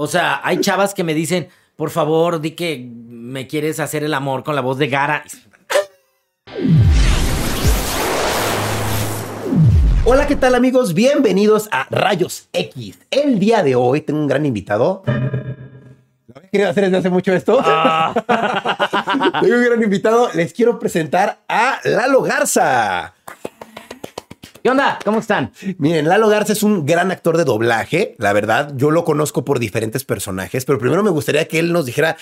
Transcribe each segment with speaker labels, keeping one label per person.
Speaker 1: O sea, hay chavas que me dicen, por favor, di que me quieres hacer el amor con la voz de Gara.
Speaker 2: Hola, ¿qué tal amigos? Bienvenidos a Rayos X. El día de hoy tengo un gran invitado. ¿Lo había querido hacer desde hace mucho esto? tengo un gran invitado. Les quiero presentar a Lalo Garza.
Speaker 1: ¿Qué onda? ¿Cómo están?
Speaker 2: Miren, Lalo Garza es un gran actor de doblaje. La verdad, yo lo conozco por diferentes personajes, pero primero me gustaría que él nos dijera,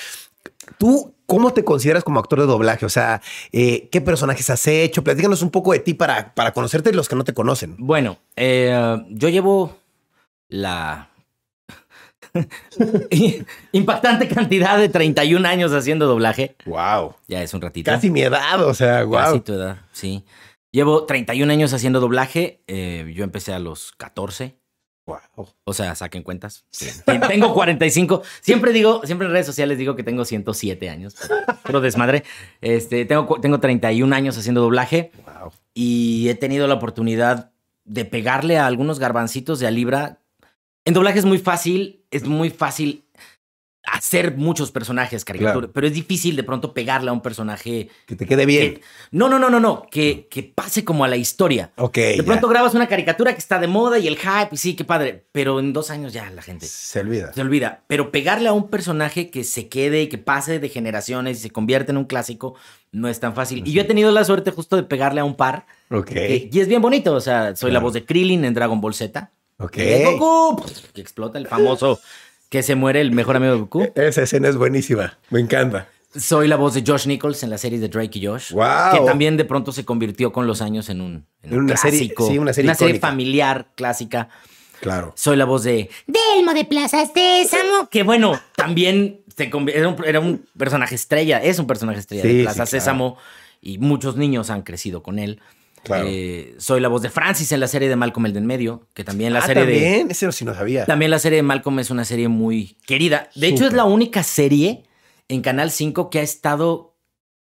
Speaker 2: tú, ¿cómo te consideras como actor de doblaje? O sea, eh, ¿qué personajes has hecho? Platícanos un poco de ti para, para conocerte y los que no te conocen.
Speaker 1: Bueno, eh, yo llevo la impactante cantidad de 31 años haciendo doblaje.
Speaker 2: Wow.
Speaker 1: Ya es un ratito.
Speaker 2: Casi mi edad, o sea, wow.
Speaker 1: Casi tu edad, sí. Llevo 31 años haciendo doblaje. eh, yo empecé a los 14.
Speaker 2: Wow.
Speaker 1: O sea, saquen cuentas. Tengo 45. Siempre digo, siempre en redes sociales digo que tengo 107 años. Pero desmadre. Este, tengo, tengo 31 años haciendo doblaje
Speaker 2: Wow.
Speaker 1: y he tenido la oportunidad de pegarle a algunos garbancitos de a libra. En doblaje es muy fácil, es muy fácil hacer muchos personajes, caricatura,
Speaker 2: Claro.
Speaker 1: pero es difícil de pronto pegarle a un personaje
Speaker 2: Que te quede bien.
Speaker 1: que- no, no, no, no, no, que, que pase como a la historia.
Speaker 2: Ok.
Speaker 1: De
Speaker 2: ya.
Speaker 1: pronto grabas una caricatura que está de moda y el hype, y sí, qué padre, pero en dos años ya la gente
Speaker 2: Se olvida.
Speaker 1: se olvida. Pero pegarle a un personaje que se quede y que pase de generaciones y se convierte en un clásico no es tan fácil. Y yo he tenido la suerte justo de pegarle a un par.
Speaker 2: Ok.
Speaker 1: que- y es bien bonito, o sea, soy la voz de Krillin en Dragon Ball Z.
Speaker 2: Ok.
Speaker 1: De Goku, que explota el famoso que se muere el mejor amigo de Goku.
Speaker 2: Esa escena es buenísima. Me encanta.
Speaker 1: Soy la voz de Josh Nichols en la serie de Drake y Josh.
Speaker 2: Guau.
Speaker 1: Que también de pronto se convirtió con los años en un, en un
Speaker 2: una serie-
Speaker 1: clásico.
Speaker 2: sí, una serie
Speaker 1: familiar, clásica.
Speaker 2: Claro.
Speaker 1: Soy la voz de Delmo de Plaza Sésamo. Que bueno, también se era, un, era un personaje estrella. Es un personaje estrella
Speaker 2: Sí,
Speaker 1: de
Speaker 2: sí,
Speaker 1: Plaza
Speaker 2: claro.
Speaker 1: Sésamo. Y muchos niños han crecido con él.
Speaker 2: Claro.
Speaker 1: Eh, soy la voz de Francis en la serie de Malcolm el del medio. Que también la
Speaker 2: ah,
Speaker 1: serie de.
Speaker 2: también. Ese sí no sabía.
Speaker 1: También la serie de Malcolm es una serie muy querida. De hecho, es la única serie en Canal 5 que ha estado,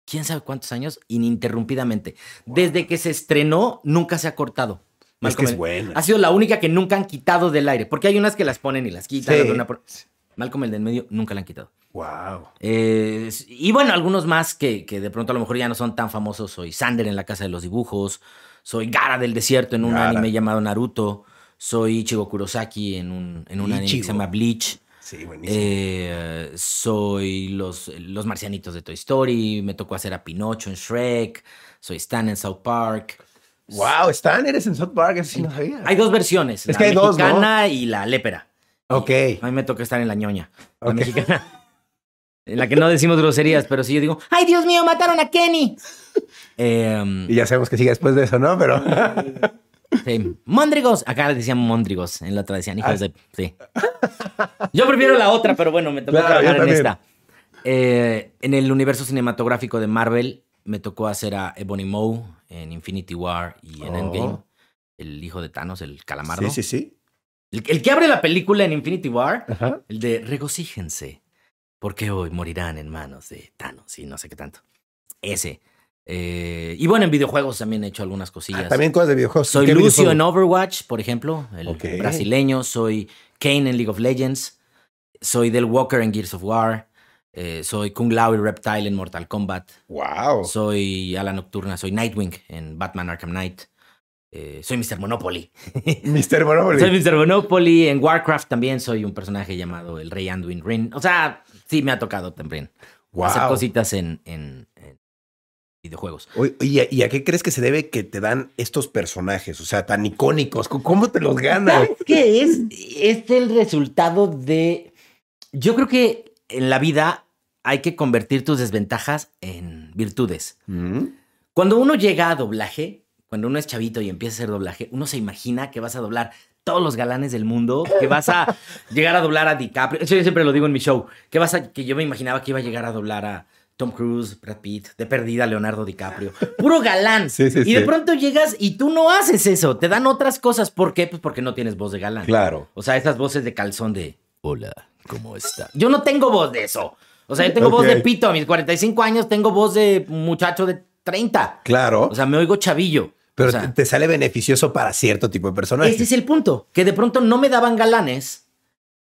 Speaker 1: quién sabe cuántos años, ininterrumpidamente. Desde que se estrenó, nunca se ha cortado.
Speaker 2: Es que es buena.
Speaker 1: Ha sido la única que nunca han quitado del aire. Porque hay unas que las ponen y las quitan.
Speaker 2: Sí.
Speaker 1: Malcolm el del medio nunca la han quitado.
Speaker 2: Wow.
Speaker 1: Eh, y bueno, algunos más que, que de pronto a lo mejor ya no son tan famosos. Soy Sander en la Casa de los Dibujos. Soy Gara del Desierto en un anime llamado Naruto. Soy Ichigo Kurosaki en un, en un anime que se llama Bleach.
Speaker 2: Sí, buenísimo.
Speaker 1: Eh, soy los, los marcianitos de Toy Story. Me tocó hacer a Pinocho en Shrek. Soy Stan en South Park.
Speaker 2: wow, Stan, eres en South Park. Eso sí no sabía.
Speaker 1: Hay dos versiones.
Speaker 2: Es
Speaker 1: la
Speaker 2: que hay dos, ¿no?
Speaker 1: mexicana y la lépera.
Speaker 2: Ok.
Speaker 1: A mí me toca estar en la ñoña. La mexicana. En la que no decimos groserías, pero sí yo digo, ¡ay, Dios mío, mataron a Kenny! Eh,
Speaker 2: Y ya sabemos que sigue después de eso, ¿no? Pero.
Speaker 1: sí, Móndrigos. Acá le decían Móndrigos. En la otra decían hijos
Speaker 2: Ah.
Speaker 1: de. Sí. Yo prefiero la otra, pero bueno, me tocó
Speaker 2: Claro,
Speaker 1: trabajar en esta. Eh, en el universo cinematográfico de Marvel, me tocó hacer a Ebony Maw en Infinity War y en
Speaker 2: Oh.
Speaker 1: Endgame. El hijo de Thanos, el calamardo.
Speaker 2: Sí, sí, sí.
Speaker 1: El, el que abre la película en Infinity War.
Speaker 2: Ajá.
Speaker 1: El de regocíjense, porque hoy morirán en manos de Thanos y no sé qué tanto. Ese. Eh, y bueno, en videojuegos también he hecho algunas cosillas.
Speaker 2: Ah, también cosas de videojuegos.
Speaker 1: soy
Speaker 2: ¿Qué
Speaker 1: Lucio
Speaker 2: videojuego?
Speaker 1: en Overwatch, por ejemplo, el brasileño. Soy Kane en League of Legends. Soy Del Walker en Gears of War. eh, soy Kung Lao y Reptile en Mortal Kombat.
Speaker 2: Wow.
Speaker 1: Soy Ala Nocturna. Soy Nightwing en Batman Arkham Knight. Eh, soy Mr. Monopoly.
Speaker 2: Mr. Monopoly.
Speaker 1: Soy Mr. Monopoly. En Warcraft también soy un personaje llamado el Rey Anduin Rin. O sea, sí me ha tocado también hacer
Speaker 2: Wow.
Speaker 1: cositas en, en- en videojuegos.
Speaker 2: Oye, ¿y a, y a qué crees que se debe que te dan estos personajes? O sea, tan icónicos. ¿Cómo- ¿Cómo te los ganas?
Speaker 1: ¿Sabes qué es? Es el resultado de... Yo creo que en la vida hay que convertir tus desventajas en virtudes.
Speaker 2: Mm.
Speaker 1: Cuando uno llega a doblaje, cuando uno es chavito y empieza a hacer doblaje, uno se imagina que vas a doblar todos los galanes del mundo, que vas a llegar a doblar a DiCaprio. Eso yo siempre lo digo en mi show, que vas a, que yo me imaginaba que iba a llegar a doblar a Tom Cruise, Brad Pitt, de perdida Leonardo DiCaprio. Puro galán.
Speaker 2: Sí, sí,
Speaker 1: y de
Speaker 2: sí.
Speaker 1: pronto llegas y tú no haces eso, te dan otras cosas. ¿Por qué? Pues porque no tienes voz de galán.
Speaker 2: Claro.
Speaker 1: O sea, esas voces de calzón de hola, ¿cómo está? Yo no tengo voz de eso. O sea, yo tengo voz de pito. A mis 45 años tengo voz de muchacho de 30.
Speaker 2: Claro.
Speaker 1: O sea, me oigo chavillo.
Speaker 2: Pero
Speaker 1: o sea,
Speaker 2: te- sale beneficioso para cierto tipo de personajes.
Speaker 1: ese es el punto. Que de pronto no me daban galanes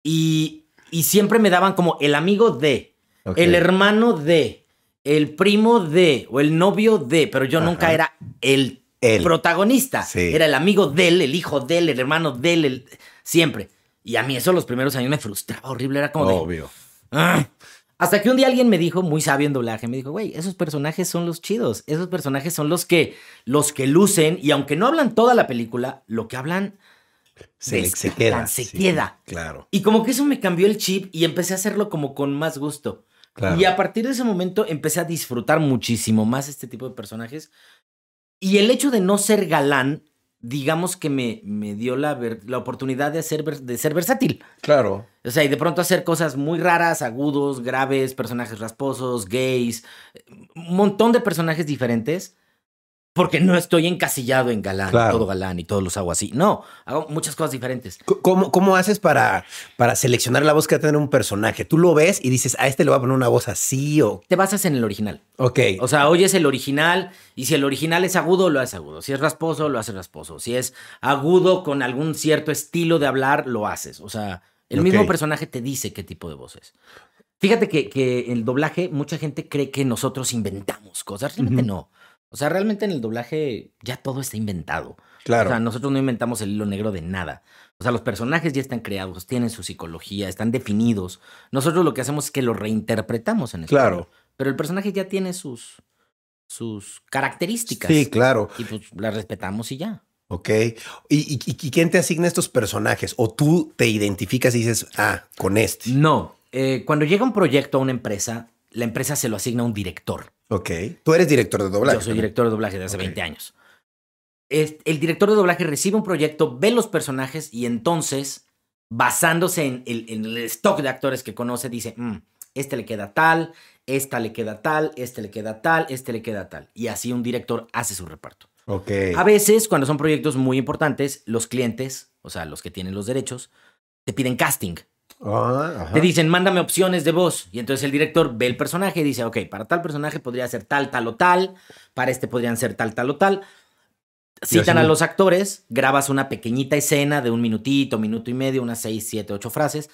Speaker 1: y, Y siempre me daban como el amigo de, el hermano de, el primo de, o el novio de, pero yo nunca era el
Speaker 2: Él.
Speaker 1: protagonista.
Speaker 2: Sí.
Speaker 1: Era el amigo de él, el hijo de él, el hermano de él, el- siempre. Y a mí eso los primeros años me frustraba horrible. Era como de,
Speaker 2: Obvio.
Speaker 1: "Ah". Hasta que un día alguien me dijo, muy sabio en doblaje, me dijo, güey, esos personajes son los chidos. Esos personajes son los que, los que lucen. Y aunque no hablan toda la película, lo que hablan
Speaker 2: Se, se queda.
Speaker 1: se
Speaker 2: sí,
Speaker 1: queda.
Speaker 2: Claro.
Speaker 1: Y como que eso me cambió el chip y empecé a hacerlo como con más gusto.
Speaker 2: Claro.
Speaker 1: Y a partir de ese momento empecé a disfrutar muchísimo más este tipo de personajes. Y el hecho de no ser galán, digamos que me, me dio la, ver- la oportunidad de, hacer, de ser versátil.
Speaker 2: Claro.
Speaker 1: O sea, y de pronto hacer cosas muy raras, agudos, graves, personajes rasposos, gays, un montón de personajes diferentes. Porque no estoy encasillado en galán,
Speaker 2: Claro.
Speaker 1: todo galán y todos los hago así. No, hago muchas cosas diferentes.
Speaker 2: ¿Cómo, cómo haces para, para seleccionar la voz que va a tener un personaje? Tú lo ves y dices, a este le voy a poner una voz así o...
Speaker 1: Te basas en el original.
Speaker 2: Ok.
Speaker 1: O sea, oyes el original y si el original es agudo, lo haces agudo. Si es rasposo, lo haces rasposo. Si es agudo con algún cierto estilo de hablar, lo haces. O sea, el mismo personaje te dice qué tipo de voz es. Fíjate que, que el doblaje, mucha gente cree que nosotros inventamos cosas. Realmente no. O sea, realmente en el doblaje ya todo está inventado.
Speaker 2: claro.
Speaker 1: O sea, nosotros no inventamos el hilo negro de nada. O sea, los personajes ya están creados, tienen su psicología, están definidos. Nosotros lo que hacemos es que lo reinterpretamos en español.
Speaker 2: Claro.
Speaker 1: Pero el personaje ya tiene sus, sus características.
Speaker 2: sí, claro.
Speaker 1: Y pues las respetamos y ya.
Speaker 2: Ok. ¿Y, y, y quién te asigna estos personajes? ¿O tú te identificas y dices, ah, con este?
Speaker 1: No. eh, cuando llega un proyecto a una empresa, la empresa se lo asigna a un director.
Speaker 2: Ok. Tú eres director de doblaje.
Speaker 1: Yo soy director de doblaje de hace
Speaker 2: Ok.
Speaker 1: 20 años. El director de doblaje recibe un proyecto, ve los personajes y entonces, basándose en el, en el stock de actores que conoce, dice, "Mm, este le queda tal, esta le queda tal, este le queda tal, este le queda tal. Y así un director hace su reparto.
Speaker 2: Ok.
Speaker 1: A veces, cuando son proyectos muy importantes, los clientes, o sea, los que tienen los derechos, te piden casting.
Speaker 2: Ah.
Speaker 1: Te dicen, mándame opciones de voz. Y entonces el director ve el personaje y dice, ok, para tal personaje podría ser tal, tal o tal. Para este podrían ser tal, tal o tal. Citan a los actores, grabas una pequeñita escena de un minutito, minuto y medio, unas seis, siete, ocho frases.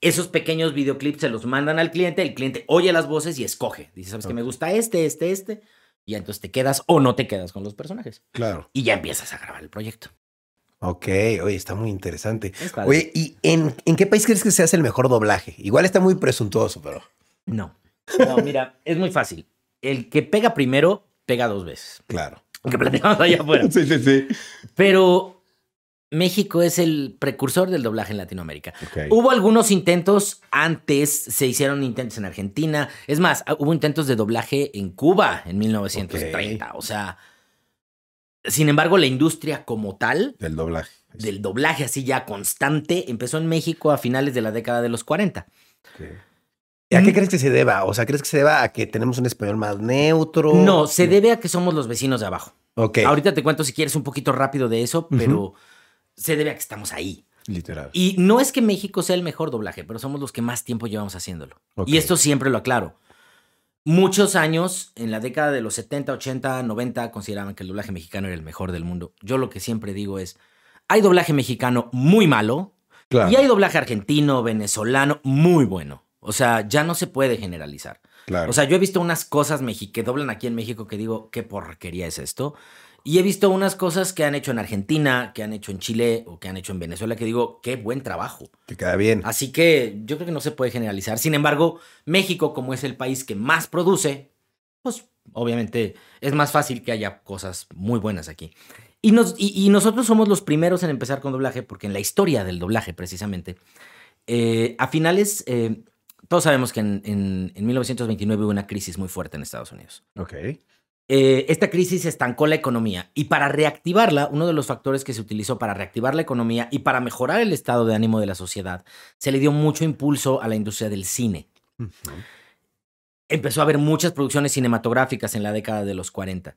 Speaker 1: Esos pequeños videoclips se los mandan al cliente, el cliente oye las voces y escoge. Dice, ¿sabes qué? Me gusta este, este, este. Y entonces te quedas o no te quedas con los personajes.
Speaker 2: Claro.
Speaker 1: Y ya empiezas a grabar el proyecto.
Speaker 2: Ok. Oye, está muy interesante.
Speaker 1: Es.
Speaker 2: Oye, ¿y en, en qué país crees que se hace el mejor doblaje? Igual está muy presuntuoso, pero...
Speaker 1: No. No, mira, es muy fácil. El que pega primero, pega dos veces.
Speaker 2: Claro.
Speaker 1: Que platicamos allá afuera.
Speaker 2: Sí, sí, sí.
Speaker 1: Pero México es el precursor del doblaje en Latinoamérica.
Speaker 2: Ok.
Speaker 1: Hubo algunos intentos antes, se hicieron intentos en Argentina. Es más, hubo intentos de doblaje en Cuba en 1930. O sea, sin embargo, la industria como tal
Speaker 2: Del doblaje.
Speaker 1: del doblaje así ya constante empezó en México a finales de la década de los 40.
Speaker 2: Ok. ¿Y a qué crees que se deba? O sea, ¿crees que se deba a que tenemos un español más neutro?
Speaker 1: No, se debe a que somos los vecinos de abajo.
Speaker 2: Ok.
Speaker 1: Ahorita te cuento si quieres un poquito rápido de eso, pero se debe a que estamos ahí.
Speaker 2: Literal.
Speaker 1: Y no es que México sea el mejor doblaje, pero somos los que más tiempo llevamos haciéndolo.
Speaker 2: Ok.
Speaker 1: Y esto siempre lo aclaro. Muchos años, en la década de los 70, 80, 90, consideraban que el doblaje mexicano era el mejor del mundo. Yo lo que siempre digo es, hay doblaje mexicano muy malo
Speaker 2: Claro.
Speaker 1: y hay doblaje argentino, venezolano muy bueno. O sea, ya no se puede generalizar.
Speaker 2: claro.
Speaker 1: O sea, yo he visto unas cosas que doblan aquí en México que digo, ¿qué porquería es esto? Y he visto unas cosas que han hecho en Argentina, que han hecho en Chile o que han hecho en Venezuela que digo, qué buen trabajo.
Speaker 2: que queda bien.
Speaker 1: Así que yo creo que no se puede generalizar. Sin embargo, México, como es el país que más produce, pues obviamente es más fácil que haya cosas muy buenas aquí. Y, nos, y, y nosotros somos los primeros en empezar con doblaje, porque en la historia del doblaje, precisamente, eh, a finales, eh, todos sabemos que en, en- en 1929 hubo una crisis muy fuerte en Estados Unidos.
Speaker 2: Ok.
Speaker 1: Eh, esta crisis estancó la economía y para reactivarla, uno de los factores que se utilizó para reactivar la economía y para mejorar el estado de ánimo de la sociedad, se le dio mucho impulso a la industria del cine. Empezó a haber muchas producciones cinematográficas en la década de los 40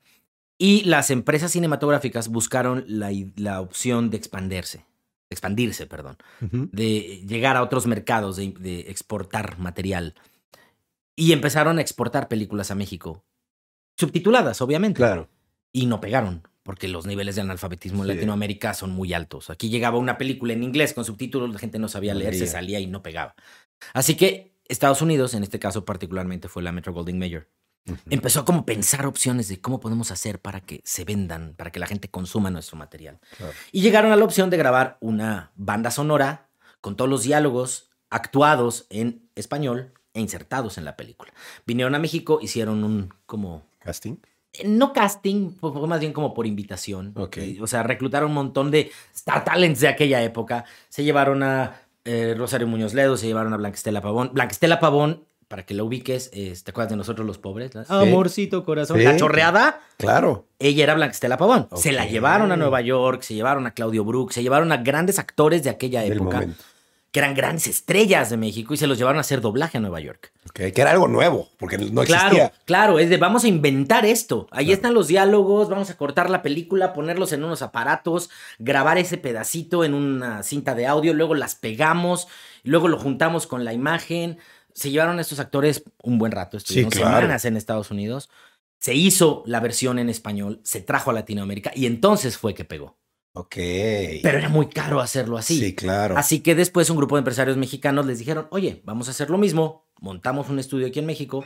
Speaker 1: y las empresas cinematográficas buscaron la, la opción de expandirse, expandirse, perdón de llegar a otros mercados, de, de exportar material. Y empezaron a exportar películas a México, subtituladas, obviamente.
Speaker 2: Claro.
Speaker 1: Y no pegaron, porque los niveles de analfabetismo en
Speaker 2: Sí.
Speaker 1: Latinoamérica son muy altos. Aquí llegaba una película en inglés con subtítulos, la gente no sabía leer, se salía y no pegaba. Así que Estados Unidos, en este caso particularmente, fue la Metro Goldwyn Mayer. Empezó a como pensar opciones de cómo podemos hacer para que se vendan, para que la gente consuma nuestro material.
Speaker 2: Claro.
Speaker 1: Y llegaron a la opción de grabar una banda sonora con todos los diálogos actuados en español e insertados en la película. Vinieron a México, hicieron un como
Speaker 2: Casting.
Speaker 1: no casting, fue más bien como por invitación.
Speaker 2: Ok.
Speaker 1: Y, O sea, reclutaron un montón de star talents de aquella época. Se llevaron a eh, Rosario Muñoz Ledo, se llevaron a Blanquestela Pavón. Blanquestela Pavón, para que la ubiques, es- ¿te acuerdas de nosotros los pobres? Amorcito corazón.
Speaker 2: Sí.
Speaker 1: La chorreada,
Speaker 2: Claro.
Speaker 1: ella era Blanquestela Pavón. Se la llevaron a Nueva York, se llevaron a Claudio Brook, se llevaron a grandes actores de aquella época. Que eran grandes estrellas de México y se los llevaron a hacer doblaje a Nueva York.
Speaker 2: Que era algo nuevo, porque no existía.
Speaker 1: Claro, claro, es de vamos a inventar esto. Ahí están los diálogos, vamos a cortar la película, ponerlos en unos aparatos, grabar ese pedacito en una cinta de audio, luego las pegamos, luego lo juntamos con la imagen. Se llevaron a estos actores un buen rato, estuvieron
Speaker 2: claro.
Speaker 1: semanas en Estados Unidos. Se hizo la versión en español, se trajo a Latinoamérica y entonces fue que pegó.
Speaker 2: Ok.
Speaker 1: Pero era muy caro hacerlo así.
Speaker 2: Sí, claro.
Speaker 1: Así que después un grupo de empresarios mexicanos les dijeron, oye, vamos a hacer lo mismo, montamos un estudio aquí en México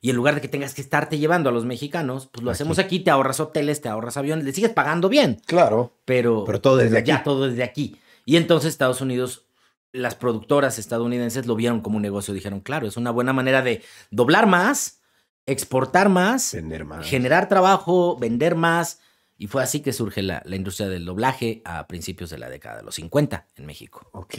Speaker 1: y en lugar de que tengas que estarte llevando a los mexicanos, pues lo
Speaker 2: Aquí.
Speaker 1: hacemos aquí, te ahorras hoteles, te ahorras aviones, le sigues pagando bien,
Speaker 2: Claro.
Speaker 1: pero,
Speaker 2: Pero todo desde
Speaker 1: ya
Speaker 2: aquí.
Speaker 1: todo desde aquí. Y entonces Estados Unidos, las productoras estadounidenses lo vieron como un negocio, dijeron, claro, es una buena manera de doblar más, exportar más,
Speaker 2: Tener más.
Speaker 1: generar trabajo, vender más. Y fue así que surge la, la industria del doblaje a principios de la década de los 50 en México.
Speaker 2: Ok.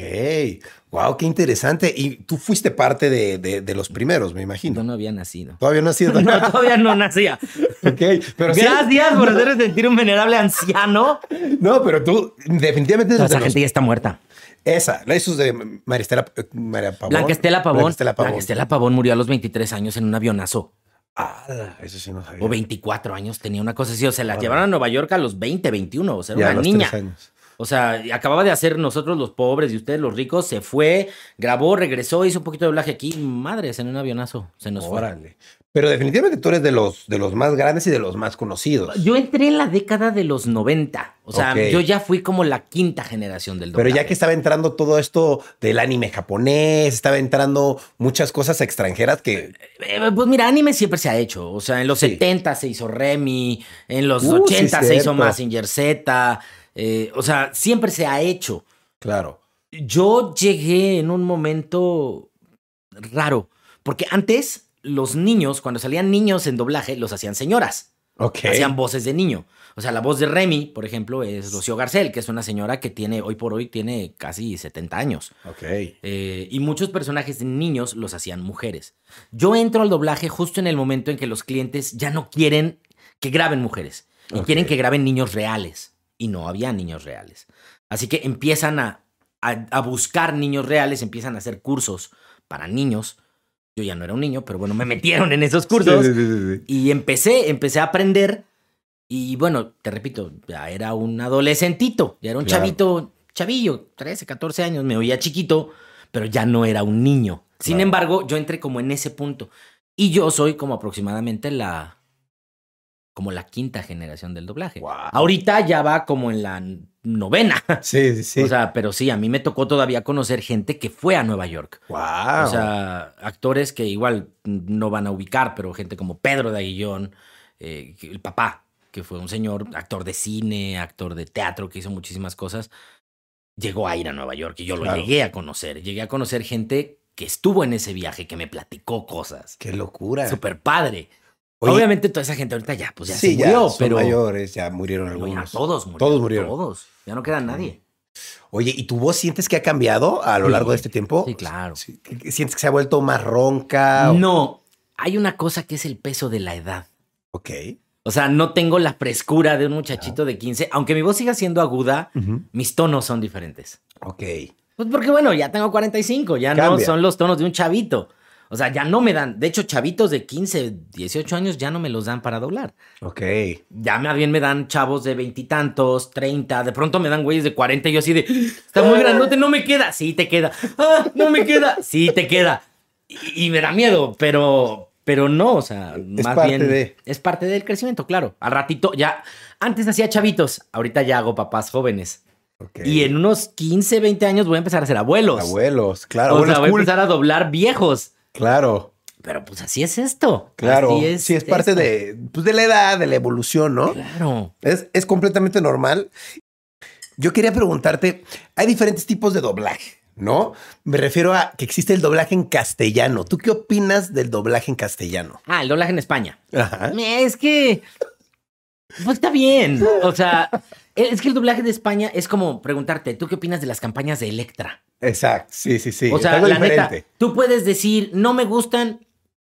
Speaker 2: Wow, qué interesante. Y tú fuiste parte de, de- de los primeros, me imagino.
Speaker 1: Yo no había nacido.
Speaker 2: Todavía no has sido.
Speaker 1: No, todavía no nacía.
Speaker 2: ok. Pero sí-
Speaker 1: Gracias por hacer sentir un venerable anciano.
Speaker 2: No, pero tú definitivamente
Speaker 1: Toda esa
Speaker 2: los-
Speaker 1: gente ya está muerta.
Speaker 2: Esa, eso es de Maristela, María Pavón.
Speaker 1: Blanquestela Pavón.
Speaker 2: Blanquestela Pavón.
Speaker 1: Blanquestela Pavón murió a los 23 años en un avionazo.
Speaker 2: Ah, eso sí no sabía.
Speaker 1: O 24 años tenía una cosa así. O sea, la
Speaker 2: Órale.
Speaker 1: llevaron a Nueva York a los 20, 21. O sea,
Speaker 2: Ya,
Speaker 1: era
Speaker 2: a
Speaker 1: una
Speaker 2: los
Speaker 1: niña.
Speaker 2: años.
Speaker 1: O sea, acababa de hacer nosotros los pobres y ustedes los ricos. Se fue, grabó, regresó, hizo un poquito de doblaje aquí. Madres, en un avionazo. Se nos fue.
Speaker 2: Pero definitivamente tú eres de los, de los más grandes y de los más conocidos.
Speaker 1: Yo entré en la década de los 90. O sea, yo ya fui como la quinta generación del
Speaker 2: Pero
Speaker 1: doblaje.
Speaker 2: ya que estaba entrando todo esto del anime japonés, estaba entrando muchas cosas extranjeras que...
Speaker 1: Eh, Pues mira, anime siempre se ha hecho. O sea, en los
Speaker 2: Sí.
Speaker 1: 70 se hizo Remy, en los
Speaker 2: Uh, sí,
Speaker 1: 80 se hizo. Mazinger Z. eh, o sea, siempre se ha hecho.
Speaker 2: Claro.
Speaker 1: Yo llegué en un momento raro, porque antes los niños, cuando salían niños en doblaje, los hacían señoras,
Speaker 2: Ok.
Speaker 1: hacían voces de niño. O sea, la voz de Remy, por ejemplo, es Rocío Garcel, que es una señora que tiene, hoy por hoy, tiene casi 70 años.
Speaker 2: Ok.
Speaker 1: Eh, y muchos personajes de niños los hacían mujeres. Yo entro al doblaje justo en el momento en que los clientes ya no quieren que graben mujeres y quieren que graben niños reales. Y no había niños reales. Así que empiezan a, a- a buscar niños reales, empiezan a hacer cursos para niños. Yo ya no era un niño, pero bueno, me metieron en esos cursos.
Speaker 2: Sí, sí, sí, sí.
Speaker 1: Y empecé, empecé a aprender. Y bueno, te repito, ya era un adolescentito, ya era un
Speaker 2: Claro.
Speaker 1: chavito, chavillo, 13, 14 años, me oía chiquito, pero ya no era un niño. Sin embargo, yo entré como en ese punto. Y yo soy como aproximadamente la. como la quinta generación del doblaje. Ahorita ya va como en la novena.
Speaker 2: Sí, sí, sí.
Speaker 1: O sea, pero sí, a mí me tocó todavía conocer gente que fue a Nueva York.
Speaker 2: wow.
Speaker 1: O sea, actores que igual no van a ubicar, pero gente como Pedro de Aguillón, eh, el papá, que fue un señor, actor de cine, actor de teatro, que hizo muchísimas cosas, llegó a ir a Nueva York y yo lo llegué a conocer. Llegué a conocer gente que estuvo en ese viaje, que me platicó cosas.
Speaker 2: Qué locura.
Speaker 1: Súper padre.
Speaker 2: Oye,
Speaker 1: Obviamente toda esa gente ahorita ya, pues ya
Speaker 2: sí,
Speaker 1: se murió,
Speaker 2: son
Speaker 1: pero
Speaker 2: mayores, ya murieron
Speaker 1: pero ya
Speaker 2: algunos.
Speaker 1: todos murieron.
Speaker 2: Todos murieron.
Speaker 1: Todos. Ya no queda nadie.
Speaker 2: Oye, ¿y tu voz sientes que ha cambiado a lo
Speaker 1: Sí.
Speaker 2: largo de este tiempo?
Speaker 1: Sí, claro.
Speaker 2: Sí, ¿qué- qué ¿Sientes que se ha vuelto más ronca? o-
Speaker 1: No, hay una cosa que es el peso de la edad.
Speaker 2: Ok.
Speaker 1: O sea, no tengo la frescura de un muchachito de 15. Aunque mi voz siga siendo aguda, mis tonos son diferentes.
Speaker 2: Ok.
Speaker 1: Pues porque, bueno, ya tengo 45, ya no son los tonos de un chavito. O sea, ya no me dan. De hecho, chavitos de 15, 18 años ya no me los dan para doblar.
Speaker 2: Ok.
Speaker 1: Ya más bien me dan chavos de veintitantos, 30. De pronto me dan güeyes de 40 y yo así de, está muy grandote, no me queda. Sí, te queda. Ah, no me queda. Sí, te queda. Y, y me da miedo, pero, pero no, o sea, más
Speaker 2: parte
Speaker 1: bien
Speaker 2: de-
Speaker 1: es parte del crecimiento, claro. Al ratito ya, antes hacía chavitos, ahorita ya hago papás jóvenes.
Speaker 2: Ok.
Speaker 1: Y en unos 15, 20 años voy a empezar a ser abuelos.
Speaker 2: Abuelos, claro.
Speaker 1: o sea, voy a empezar a doblar viejos.
Speaker 2: Claro,
Speaker 1: Pero pues así es esto.
Speaker 2: claro.
Speaker 1: Así
Speaker 2: sí, es parte
Speaker 1: esto.
Speaker 2: de, pues, de la edad, de la evolución, ¿no?
Speaker 1: Claro.
Speaker 2: Es, es completamente normal. Yo quería preguntarte, hay diferentes tipos de doblaje, ¿no? Me refiero a que existe el doblaje en castellano. ¿Tú qué opinas del doblaje en castellano?
Speaker 1: Ah, el doblaje en España.
Speaker 2: Ajá.
Speaker 1: Es que. Pues está bien. O sea, es que el doblaje de España es como preguntarte, ¿tú qué opinas de las campañas de Electra?
Speaker 2: Exacto, sí, sí, sí.
Speaker 1: o sea, la
Speaker 2: diferente.
Speaker 1: neta, tú puedes decir, no me gustan.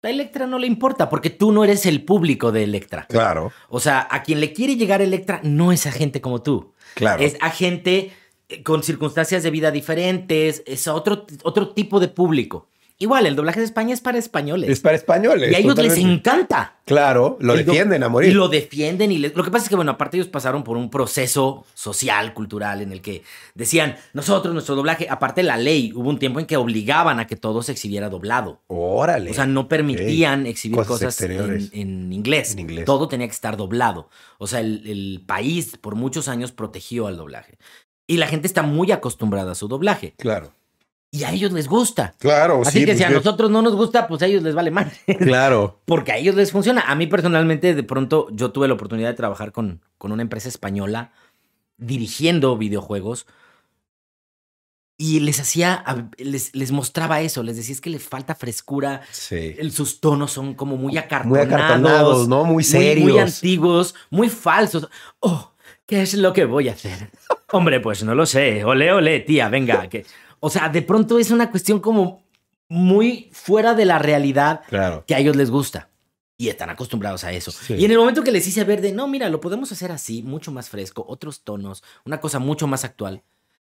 Speaker 1: A Electra no le importa porque tú no eres el público de Electra.
Speaker 2: Claro,
Speaker 1: O sea, a quien le quiere llegar Electra no es a gente como tú.
Speaker 2: claro.
Speaker 1: Es a gente eh, con circunstancias de vida diferentes, es a otro, otro tipo de público. Igual, el doblaje de España es para españoles.
Speaker 2: Es para españoles.
Speaker 1: y a ellos les encanta.
Speaker 2: Claro, lo defienden a morir.
Speaker 1: Y lo defienden. Y les- lo que pasa es que, bueno, aparte ellos pasaron por un proceso social, cultural, en el que decían, nosotros, nuestro doblaje, aparte la ley, hubo un tiempo en que obligaban a que todo se exhibiera doblado.
Speaker 2: Órale.
Speaker 1: O sea, no permitían exhibir
Speaker 2: Cosas
Speaker 1: cosas, en,
Speaker 2: exteriores.
Speaker 1: en inglés.
Speaker 2: En inglés.
Speaker 1: Todo tenía que estar doblado. O sea, el, el país por muchos años protegió al doblaje. Y la gente está muy acostumbrada a su doblaje.
Speaker 2: Claro.
Speaker 1: Y a ellos les gusta.
Speaker 2: Claro,
Speaker 1: Así
Speaker 2: sí,
Speaker 1: que
Speaker 2: pues,
Speaker 1: si a nosotros no nos gusta, pues a ellos les vale más.
Speaker 2: Claro.
Speaker 1: Porque a ellos les funciona. A mí personalmente, de pronto, yo tuve la oportunidad de trabajar con, con una empresa española dirigiendo videojuegos y les hacía, les, les mostraba eso, les decía es que les falta frescura,
Speaker 2: Sí.
Speaker 1: sus tonos son como muy
Speaker 2: Muy
Speaker 1: acartonados,
Speaker 2: acartonados, ¿no? Muy
Speaker 1: muy,
Speaker 2: serios.
Speaker 1: muy antiguos, muy falsos. Oh, ¿qué es lo que voy a hacer? Hombre, pues no lo sé. Ole, ole, tía, venga. Que... O sea, de pronto es una cuestión como muy fuera de la realidad
Speaker 2: Claro.
Speaker 1: que a ellos les gusta. Y están acostumbrados a eso.
Speaker 2: Sí.
Speaker 1: Y en el momento que les hice ver de, no, mira, lo podemos hacer así, mucho más fresco, otros tonos, una cosa mucho más actual,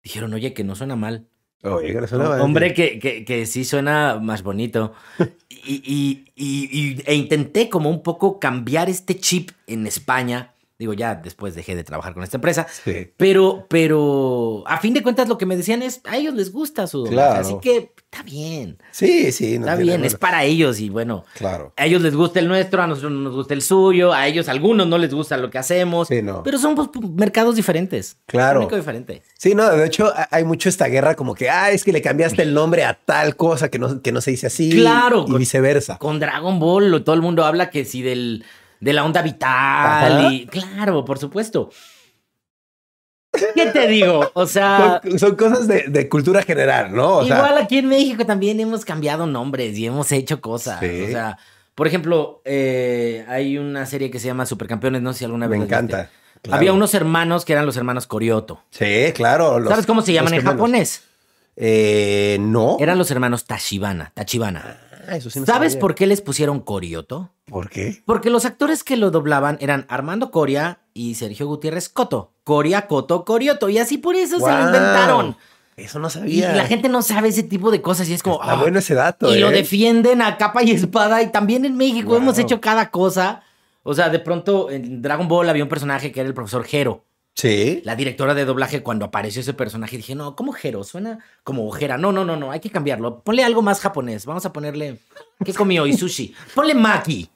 Speaker 1: dijeron, oye, que no suena mal.
Speaker 2: Oye, que le sonaba-
Speaker 1: Hombre, que, que, que sí suena más bonito. Y- y- e intenté como un poco cambiar este chip en España. Digo, ya después dejé de trabajar con esta empresa.
Speaker 2: Sí.
Speaker 1: Pero, pero, a fin de cuentas, lo que me decían es, a ellos les gusta su.
Speaker 2: Claro.
Speaker 1: Así que está bien.
Speaker 2: Sí, sí. no
Speaker 1: Está bien, es para ellos y bueno.
Speaker 2: Claro.
Speaker 1: A ellos les gusta el nuestro, a nosotros no nos gusta el suyo, a ellos, a algunos no les gusta lo que hacemos.
Speaker 2: Sí, no.
Speaker 1: Pero son pues, mercados diferentes.
Speaker 2: Claro.
Speaker 1: Un diferente.
Speaker 2: Sí, no, de hecho ha- hay mucho esta guerra como que, ah, es que le cambiaste el nombre a tal cosa que no, que no se dice así.
Speaker 1: Claro,
Speaker 2: Y viceversa.
Speaker 1: Con Dragon Ball, todo el mundo habla que sí del, de la onda vital
Speaker 2: Ajá.
Speaker 1: y. Claro, por supuesto. ¿Qué te digo? O sea.
Speaker 2: Son, son cosas de, de cultura general, ¿no? O sea,
Speaker 1: Igual aquí en México también hemos cambiado nombres y hemos hecho cosas.
Speaker 2: Sí.
Speaker 1: O sea, por ejemplo, eh, hay una serie que se llama Supercampeones, no sé si alguna vez
Speaker 2: me encanta. Claro.
Speaker 1: Había unos hermanos que eran los hermanos Korioto.
Speaker 2: Sí, claro. los-
Speaker 1: ¿Sabes cómo se llaman en japonés?
Speaker 2: Eh, no.
Speaker 1: Eran los hermanos Tachibana. Tachibana.
Speaker 2: Ah, eso sí no
Speaker 1: ¿Sabes
Speaker 2: sabía.
Speaker 1: por qué les pusieron Korioto?
Speaker 2: ¿Por qué?
Speaker 1: Porque los actores que lo doblaban eran Armando Coria y Sergio Gutiérrez Coto. Coria, Coto, Corioto. Y así por eso se lo inventaron.
Speaker 2: Eso no
Speaker 1: Y
Speaker 2: sabía.
Speaker 1: la gente no sabe ese tipo de cosas y es como...
Speaker 2: Está
Speaker 1: ah,
Speaker 2: bueno ese dato.
Speaker 1: y lo
Speaker 2: ¿eh?
Speaker 1: defienden a capa y espada. Y también en México
Speaker 2: Wow.
Speaker 1: hemos hecho cada cosa. O sea, de pronto en Dragon Ball había un personaje que era el profesor Jero.
Speaker 2: Sí.
Speaker 1: La directora de doblaje, cuando apareció ese personaje, dije, no, ¿cómo Jero? Suena como ojera. No, no, no, no, hay que cambiarlo. Ponle algo más japonés. Vamos a ponerle. ¿Qué comió? Y sushi. Ponle maki.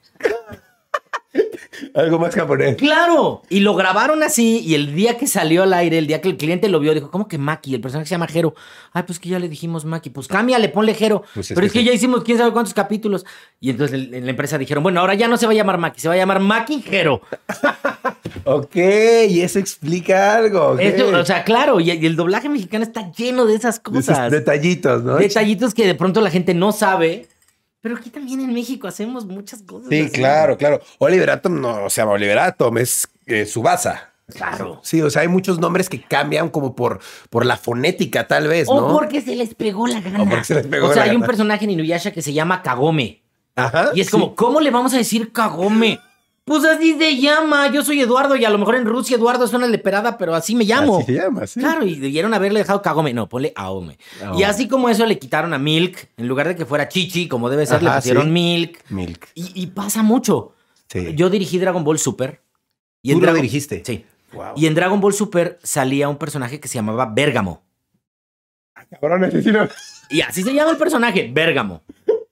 Speaker 2: Algo más japonés.
Speaker 1: Claro. Y lo grabaron así. Y el día que salió al aire, el día que el cliente lo vio, dijo, ¿cómo que Maki? El personaje se llama Jero. Ay, pues que ya le dijimos Maki. Pues cámbiale, ponle Jero.
Speaker 2: Pues es
Speaker 1: Pero
Speaker 2: que
Speaker 1: es que
Speaker 2: sí.
Speaker 1: ya hicimos quién sabe cuántos capítulos. Y entonces en la empresa dijeron, bueno, ahora ya no se va a llamar Maki, se va a llamar Maki Jero.
Speaker 2: Ok, y eso explica algo.
Speaker 1: Esto, o sea, claro. Y, el doblaje mexicano está lleno de esas
Speaker 2: De esos
Speaker 1: cosas.
Speaker 2: detallitos, ¿no?
Speaker 1: Detallitos que de pronto la gente no sabe. Pero aquí también en México hacemos muchas cosas.
Speaker 2: Sí,
Speaker 1: así.
Speaker 2: claro, claro. Oliver Atom no se llama Oliver Atom, es eh, Subasa.
Speaker 1: Claro.
Speaker 2: Sí, o sea, hay muchos nombres que cambian como por, por la fonética, tal vez, ¿no?
Speaker 1: O porque se les pegó la gana.
Speaker 2: O porque se les pegó
Speaker 1: O sea,
Speaker 2: la
Speaker 1: hay un personaje en Inuyasha que se llama Kagome.
Speaker 2: Ajá.
Speaker 1: Y es
Speaker 2: sí.
Speaker 1: como, ¿cómo le vamos a decir Kagome? Pues así se llama. Yo soy Eduardo y a lo mejor en Rusia Eduardo suena leperada, pero así me llamo.
Speaker 2: Así se llama, sí.
Speaker 1: Claro, y debieron haberle dejado Kagome. No, ponle Aome.
Speaker 2: Aome.
Speaker 1: Y así como eso le quitaron a Milk, en lugar de que fuera Chichi, como debe ser, le pusieron
Speaker 2: sí.
Speaker 1: Milk.
Speaker 2: Milk.
Speaker 1: Y, y pasa mucho.
Speaker 2: Sí.
Speaker 1: Yo dirigí Dragon Ball Super. Y
Speaker 2: ¿Tú
Speaker 1: en
Speaker 2: lo
Speaker 1: Dragon-
Speaker 2: dirigiste?
Speaker 1: Sí.
Speaker 2: Wow.
Speaker 1: Y en Dragon Ball Super salía un personaje que se llamaba Bérgamo.
Speaker 2: Cabrón, asesino.
Speaker 1: Y así se llama el personaje, Bérgamo.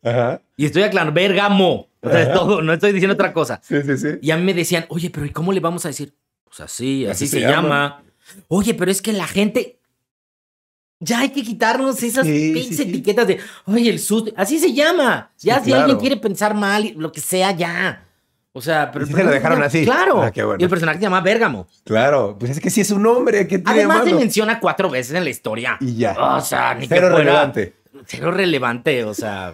Speaker 2: Ajá.
Speaker 1: Y estoy aclarando, Bérgamo. O sea, es todo, no estoy diciendo otra cosa.
Speaker 2: Sí, sí, sí.
Speaker 1: Y a mí me decían, oye, pero ¿y cómo le vamos a decir? Pues así, así,
Speaker 2: Así
Speaker 1: se,
Speaker 2: se
Speaker 1: llama.
Speaker 2: llama.
Speaker 1: Oye, pero es que la gente. Ya hay que quitarnos esas
Speaker 2: Sí,
Speaker 1: pinches
Speaker 2: sí,
Speaker 1: etiquetas de, oye, el susto. Así se llama. Ya si
Speaker 2: claro.
Speaker 1: alguien quiere pensar mal, lo que sea, ya. O sea, pero.
Speaker 2: ¿Y sí
Speaker 1: el
Speaker 2: se lo dejaron así?
Speaker 1: Claro.
Speaker 2: Ah, qué bueno.
Speaker 1: Y el personaje se llama Bérgamo.
Speaker 2: Claro, pues es que sí es un hombre. ¿Qué tiene
Speaker 1: Además, se menciona cuatro veces en la historia.
Speaker 2: Y ya.
Speaker 1: O sea, ni
Speaker 2: Cero
Speaker 1: que fuera-
Speaker 2: relevante.
Speaker 1: Cero relevante, o sea.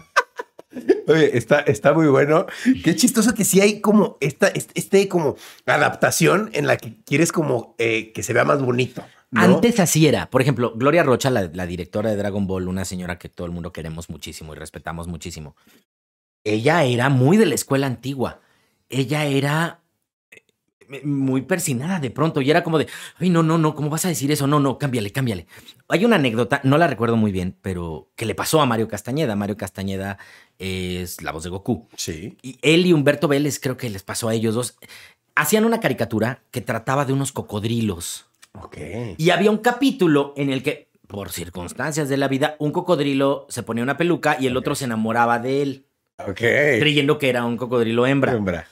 Speaker 2: Oye, está, está muy bueno. Qué chistoso que sí hay como esta, este, como adaptación en la que quieres como eh, que se vea más bonito.
Speaker 1: Antes así era. Por ejemplo, Gloria Rocha, la, directora de Dragon Ball, una señora que todo el mundo queremos muchísimo y respetamos muchísimo. Ella era muy de la escuela antigua. Ella era muy persinada de pronto y era como de, ay, no, no, no, ¿cómo vas a decir eso? No, no, cámbiale, cámbiale. Hay una anécdota, no la recuerdo muy bien, pero que le pasó a Mario Castañeda. Mario Castañeda es la voz de Goku.
Speaker 2: Sí.
Speaker 1: Y él y Humberto Vélez, creo que les pasó a ellos dos, hacían una caricatura que trataba de unos cocodrilos.
Speaker 2: Ok.
Speaker 1: Y había un capítulo en el que, por circunstancias de la vida, un cocodrilo se ponía una peluca y el otro se enamoraba de él,
Speaker 2: Ok.
Speaker 1: creyendo que era un cocodrilo hembra.
Speaker 2: Hembra.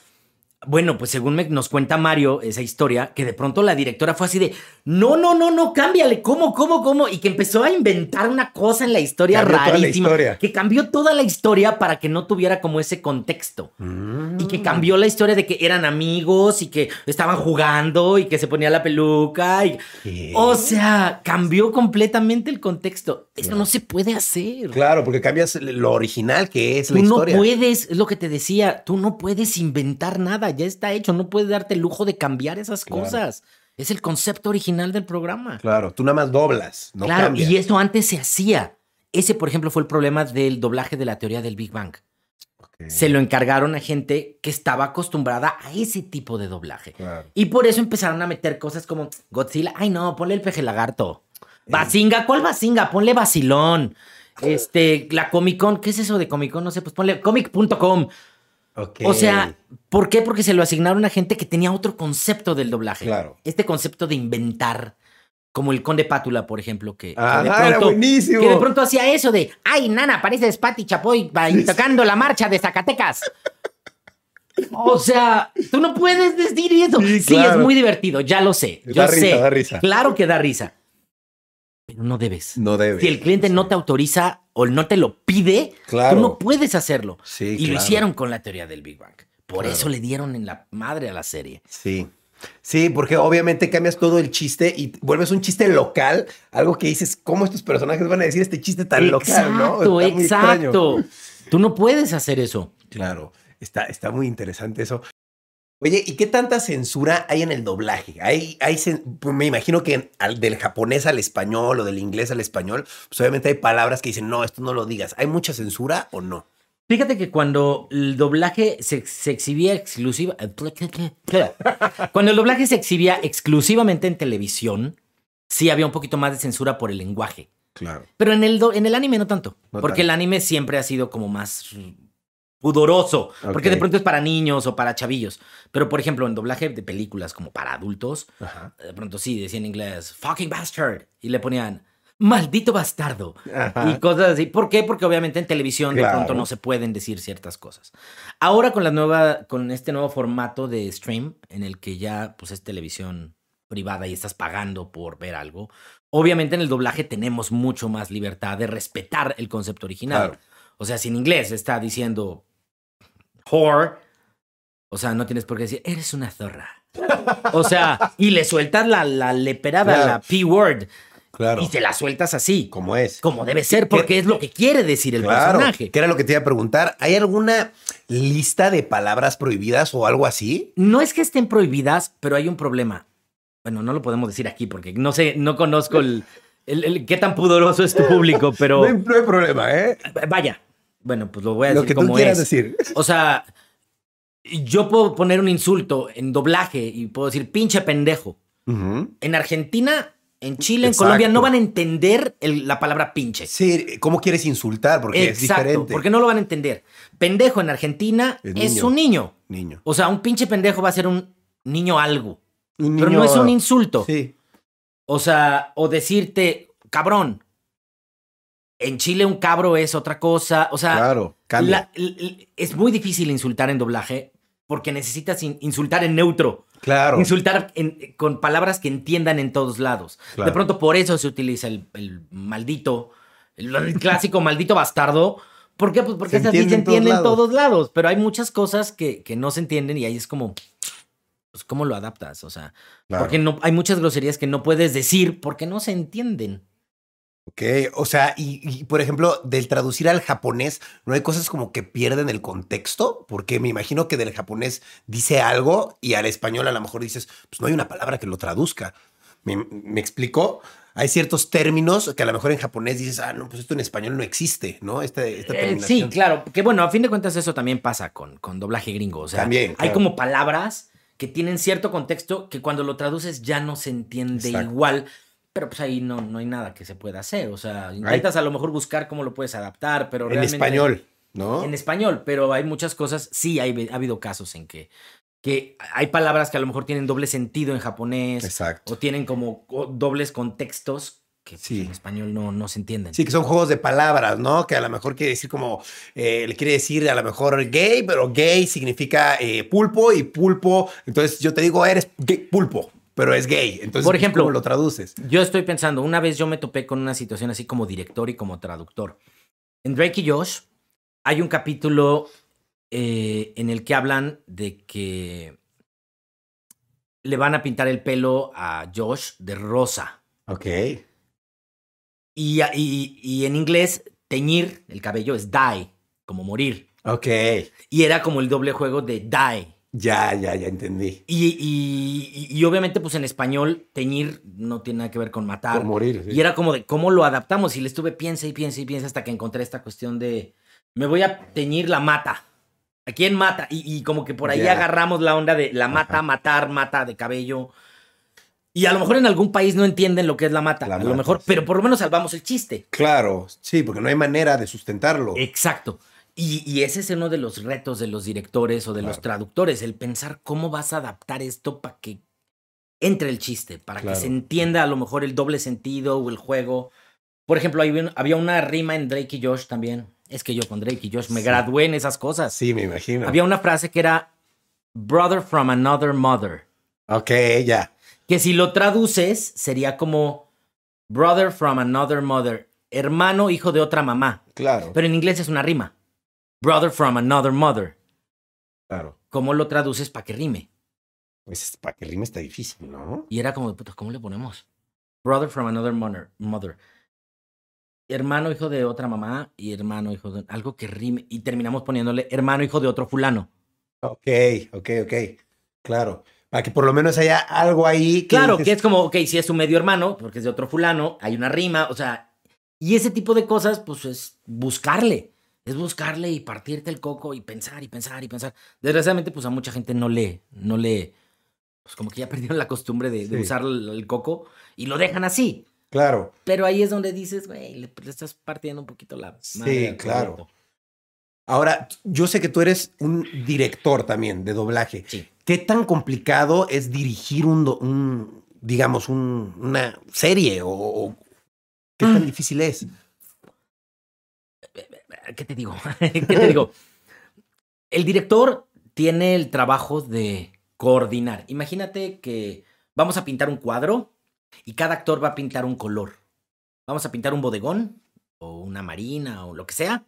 Speaker 1: Bueno, pues según me- nos cuenta Mario esa historia, que de pronto la directora fue así de, no, no, no, no, cámbiale, ¿cómo, cómo, cómo? Y que empezó a inventar una cosa en la historia
Speaker 2: Cambió toda la
Speaker 1: rarísima.
Speaker 2: historia.
Speaker 1: Que cambió toda la historia para que no tuviera como ese contexto.
Speaker 2: Mm.
Speaker 1: Y que cambió la historia de que eran amigos y que estaban jugando y que se ponía la peluca. Y...
Speaker 2: ¿Qué?
Speaker 1: O sea, cambió completamente el contexto. Eso no se puede hacer.
Speaker 2: Claro, porque cambias lo original que es
Speaker 1: Tú
Speaker 2: la
Speaker 1: no
Speaker 2: historia.
Speaker 1: puedes, es lo que te decía, tú no puedes inventar nada, ya está hecho, no puedes darte el lujo de cambiar esas
Speaker 2: Claro.
Speaker 1: cosas. Es el concepto original del programa.
Speaker 2: Claro, tú nada más doblas, no
Speaker 1: claro,
Speaker 2: cambias.
Speaker 1: y eso antes se hacía. Ese, por ejemplo, fue el problema del doblaje de la teoría del Big Bang. Se lo encargaron a gente que estaba acostumbrada a ese tipo de doblaje.
Speaker 2: Claro.
Speaker 1: Y por eso empezaron a meter cosas como Godzilla. Ay, no, ponle el peje lagarto. Basinga, ¿cuál Basinga? Ponle Basilón. Este, la Comic Con, ¿qué es eso de Comic Con? No sé, pues ponle comic.com. O sea, ¿por qué? Porque se lo asignaron a gente que tenía otro concepto del doblaje.
Speaker 2: Claro.
Speaker 1: Este concepto de inventar, como el Conde Pátula, por ejemplo, que, que
Speaker 2: Ajá,
Speaker 1: de
Speaker 2: era
Speaker 1: pronto.
Speaker 2: buenísimo.
Speaker 1: Que de pronto hacía eso de, ay, nana, pareces Pati Chapoy tocando la marcha de Zacatecas. O sea, tú no puedes decir eso.
Speaker 2: Sí,
Speaker 1: Sí,
Speaker 2: claro.
Speaker 1: es muy divertido, ya lo sé. Yo
Speaker 2: Da risa,
Speaker 1: sé.
Speaker 2: da risa.
Speaker 1: Claro que da risa. Pero no debes.
Speaker 2: No debe.
Speaker 1: Si el cliente no te autoriza o no te lo pide,
Speaker 2: Claro.
Speaker 1: tú no puedes hacerlo.
Speaker 2: Sí,
Speaker 1: y lo hicieron con la teoría del Big Bang. Por
Speaker 2: Claro.
Speaker 1: eso le dieron en la madre a la serie.
Speaker 2: Sí. Sí, porque obviamente cambias todo el chiste y vuelves un chiste local, algo que dices, ¿cómo estos personajes van a decir este chiste tan local, no?
Speaker 1: Exacto,
Speaker 2: Está extraño.
Speaker 1: exacto. Tú no puedes hacer eso.
Speaker 2: Claro, está, está muy interesante eso. Oye, ¿y qué tanta censura hay en el doblaje? Hay, hay, pues me imagino que al- del japonés al español o del inglés al español, pues obviamente hay palabras que dicen, no, esto no lo digas. ¿Hay mucha censura o no?
Speaker 1: Fíjate que cuando el doblaje se, se exhibía exclusiva. Cuando el doblaje se exhibía exclusivamente en televisión, sí había un poquito más de censura por el lenguaje.
Speaker 2: Claro.
Speaker 1: Pero en el, do- en el anime no tanto.
Speaker 2: No
Speaker 1: porque
Speaker 2: tanto.
Speaker 1: el anime siempre ha sido como más pudoroso. Porque
Speaker 2: Ok.
Speaker 1: de pronto es para niños o para chavillos. Pero por ejemplo, en doblaje de películas como para adultos,
Speaker 2: Ajá.
Speaker 1: de pronto sí decía en inglés, fucking bastard. Y le ponían, maldito bastardo.
Speaker 2: Ajá.
Speaker 1: Y cosas así. ¿Por qué? Porque obviamente en televisión de
Speaker 2: Claro.
Speaker 1: pronto no se pueden decir ciertas cosas. Ahora con la nueva, con este nuevo formato de stream, en el que ya pues es televisión privada y estás pagando por ver algo, obviamente en el doblaje tenemos mucho más libertad de respetar el concepto original.
Speaker 2: Claro.
Speaker 1: O sea, si en inglés está diciendo whore, o sea, no tienes por qué decir, eres una zorra. O sea, y le sueltas la, la leperada,
Speaker 2: Claro.
Speaker 1: la P-word,
Speaker 2: Claro.
Speaker 1: y te la sueltas así.
Speaker 2: Como es.
Speaker 1: Como debe ser, porque es lo que quiere decir el
Speaker 2: Claro,
Speaker 1: personaje.
Speaker 2: que era lo que te iba a preguntar. ¿Hay alguna lista de palabras prohibidas o algo así?
Speaker 1: No es que estén prohibidas, pero hay un problema. Bueno, no lo podemos decir aquí porque no sé, no conozco el, el- el- qué tan pudoroso es tu público, pero
Speaker 2: No hay, no hay problema, ¿eh?
Speaker 1: vaya. Bueno, pues lo voy a
Speaker 2: Lo
Speaker 1: decir
Speaker 2: que tú
Speaker 1: como
Speaker 2: quieras
Speaker 1: es.
Speaker 2: decir.
Speaker 1: O sea, yo puedo poner un insulto en doblaje y puedo decir pinche pendejo. En Argentina, en Chile, en. Colombia no van a entender el- la palabra pinche.
Speaker 2: Sí, ¿cómo quieres insultar? Porque es diferente.
Speaker 1: porque no lo van a entender. Pendejo en Argentina
Speaker 2: Es
Speaker 1: un niño.
Speaker 2: Niño.
Speaker 1: O sea, un pinche pendejo va a ser un niño algo.
Speaker 2: Un
Speaker 1: Pero no es un insulto.
Speaker 2: Sí.
Speaker 1: O sea, o decirte, cabrón. En Chile un cabro es otra cosa. O sea,
Speaker 2: Claro,
Speaker 1: la- es muy difícil insultar en doblaje porque necesitas in- insultar en neutro.
Speaker 2: Claro.
Speaker 1: Insultar en- con palabras que entiendan en todos lados.
Speaker 2: Claro.
Speaker 1: De pronto por eso se utiliza el, el maldito, el, el clásico maldito bastardo. ¿Por qué? Pues porque
Speaker 2: Se entiende
Speaker 1: se
Speaker 2: en todos
Speaker 1: entiende en
Speaker 2: lados.
Speaker 1: todos lados. Pero hay muchas cosas que, que no se entienden y ahí es como, pues, ¿cómo lo adaptas? O sea,
Speaker 2: Claro.
Speaker 1: porque no, hay muchas groserías que no puedes decir porque no se entienden.
Speaker 2: Ok, o sea, y, y, por ejemplo, del traducir al japonés, ¿no hay cosas como que pierden el contexto? Porque me imagino que del japonés dice algo y al español a lo mejor dices, pues no hay una palabra que lo traduzca. ¿Me, me explico? Hay ciertos términos que a lo mejor en japonés dices, ah, no, pues esto en español no existe, ¿no? Este, esta
Speaker 1: Eh, sí, claro. Que bueno, a fin de cuentas eso también pasa con, con doblaje gringo. O sea,
Speaker 2: También,
Speaker 1: hay
Speaker 2: claro.
Speaker 1: como palabras que tienen cierto contexto que cuando lo traduces ya no se entiende
Speaker 2: Exacto.
Speaker 1: igual. Pero pues ahí no, no hay nada que se pueda hacer. O sea, intentas a lo mejor buscar cómo lo puedes adaptar, pero
Speaker 2: En
Speaker 1: realmente...
Speaker 2: español, ¿no?
Speaker 1: En español, pero hay muchas cosas, sí, hay, ha habido casos en que, que hay palabras que a lo mejor tienen doble sentido en japonés
Speaker 2: Exacto.
Speaker 1: o tienen como co- dobles contextos que pues,
Speaker 2: Sí.
Speaker 1: en español no, no se entienden.
Speaker 2: Sí, que son juegos de palabras, ¿no? Que a lo mejor quiere decir como, eh, le quiere decir a lo mejor gay, pero gay significa eh, pulpo y pulpo. Entonces yo te digo, eres gay, pulpo, pero es gay. Entonces,
Speaker 1: Por
Speaker 2: pues,
Speaker 1: ejemplo,
Speaker 2: ¿cómo lo traduces?
Speaker 1: Yo estoy pensando, una vez yo me topé con una situación así como director y como traductor. En Drake y Josh hay un capítulo eh, en el que hablan de que le van a pintar el pelo a Josh de rosa.
Speaker 2: Ok.
Speaker 1: Y, y- y en inglés, teñir el cabello es die, como morir.
Speaker 2: Ok.
Speaker 1: Y era como el doble juego de die.
Speaker 2: Ya, ya, ya entendí.
Speaker 1: Y, y- y- y obviamente, pues en español, teñir no tiene nada que ver con matar.
Speaker 2: Por morir. sí.
Speaker 1: Y era como de cómo lo adaptamos. Y le estuve piensa y piensa y piensa hasta que encontré esta cuestión de me voy a teñir la mata. ¿A quién mata? Y, y como que por ahí
Speaker 2: Ya.
Speaker 1: agarramos la onda de la mata,
Speaker 2: Ajá.
Speaker 1: matar, mata de cabello. Y a lo mejor en algún país no entienden lo que es la mata.
Speaker 2: La
Speaker 1: a lo mejor,
Speaker 2: sí.
Speaker 1: pero por lo menos salvamos el chiste.
Speaker 2: Claro, sí, porque no hay manera de sustentarlo.
Speaker 1: Exacto. Y, y ese es uno de los retos de los directores o de los traductores, el pensar cómo vas a adaptar esto para que entre el chiste, para
Speaker 2: Claro.
Speaker 1: que se entienda a lo mejor el doble sentido o el juego. Por ejemplo, hay un- había una rima en Drake y Josh también. Es que yo con Drake y Josh me
Speaker 2: Sí.
Speaker 1: gradué en esas cosas.
Speaker 2: Sí, me imagino.
Speaker 1: Había una frase que era brother from another mother,
Speaker 2: Ok, ya.
Speaker 1: que si lo traduces sería como brother from another mother, hermano hijo de otra mamá.
Speaker 2: Claro,
Speaker 1: Pero en inglés es una rima. Brother from another mother.
Speaker 2: claro.
Speaker 1: ¿Cómo lo traduces para que rime?
Speaker 2: Pues para que rime está difícil, ¿no?
Speaker 1: Y era como, de puta, ¿cómo le ponemos? Brother from another mother. mother. Hermano, hijo de otra mamá y hermano, hijo de... Algo que rime. Y terminamos poniéndole hermano, hijo de otro fulano.
Speaker 2: Ok, ok, ok. Claro. Para que por lo menos haya algo ahí. Que
Speaker 1: claro,
Speaker 2: dices,
Speaker 1: que es como, ok, si es su medio hermano, porque es de otro fulano, hay una rima, o sea... Y ese tipo de cosas, pues es buscarle. Es buscarle y partirte el coco y pensar y pensar y pensar. Desgraciadamente, pues a mucha gente no lee, no lee. Pues como que ya perdieron la costumbre de, usar el, el coco y lo dejan así.
Speaker 2: Claro.
Speaker 1: Pero ahí es donde dices, güey, le, le estás partiendo un poquito la
Speaker 2: Sí, claro. Ahora, yo sé que tú eres un director también de doblaje.
Speaker 1: Sí.
Speaker 2: ¿Qué tan complicado es dirigir un, do- un digamos, un- una serie o, o qué tan
Speaker 1: Mm.
Speaker 2: difícil es?
Speaker 1: ¿Qué te digo? ¿Qué te digo? El director tiene el trabajo de coordinar. Imagínate que vamos a pintar un cuadro y cada actor va a pintar un color. Vamos a pintar un bodegón o una marina o lo que sea.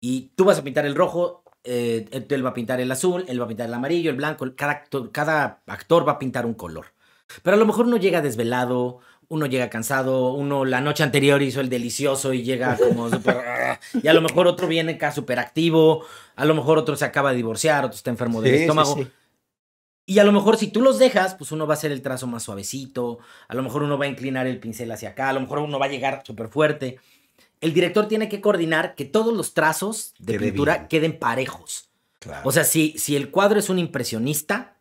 Speaker 1: Y tú vas a pintar el rojo, eh, él va a pintar el azul, él va a pintar el amarillo, el blanco. Cada actor, cada actor va a pintar un color. Pero a lo mejor uno llega desvelado, uno llega cansado, uno la noche anterior hizo el delicioso y llega como súper... ah, y a lo mejor otro viene acá súper activo, a lo mejor otro se acaba de divorciar, otro está enfermo del
Speaker 2: Sí, sí,
Speaker 1: estómago.
Speaker 2: sí.
Speaker 1: Y a lo mejor si tú los dejas, pues uno va a hacer el trazo más suavecito, a lo mejor uno va a inclinar el pincel hacia acá, a lo mejor uno va a llegar súper fuerte. El director tiene que coordinar que todos los trazos de pintura
Speaker 2: bien.
Speaker 1: queden parejos.
Speaker 2: Claro.
Speaker 1: O sea, si, si el cuadro es un impresionista,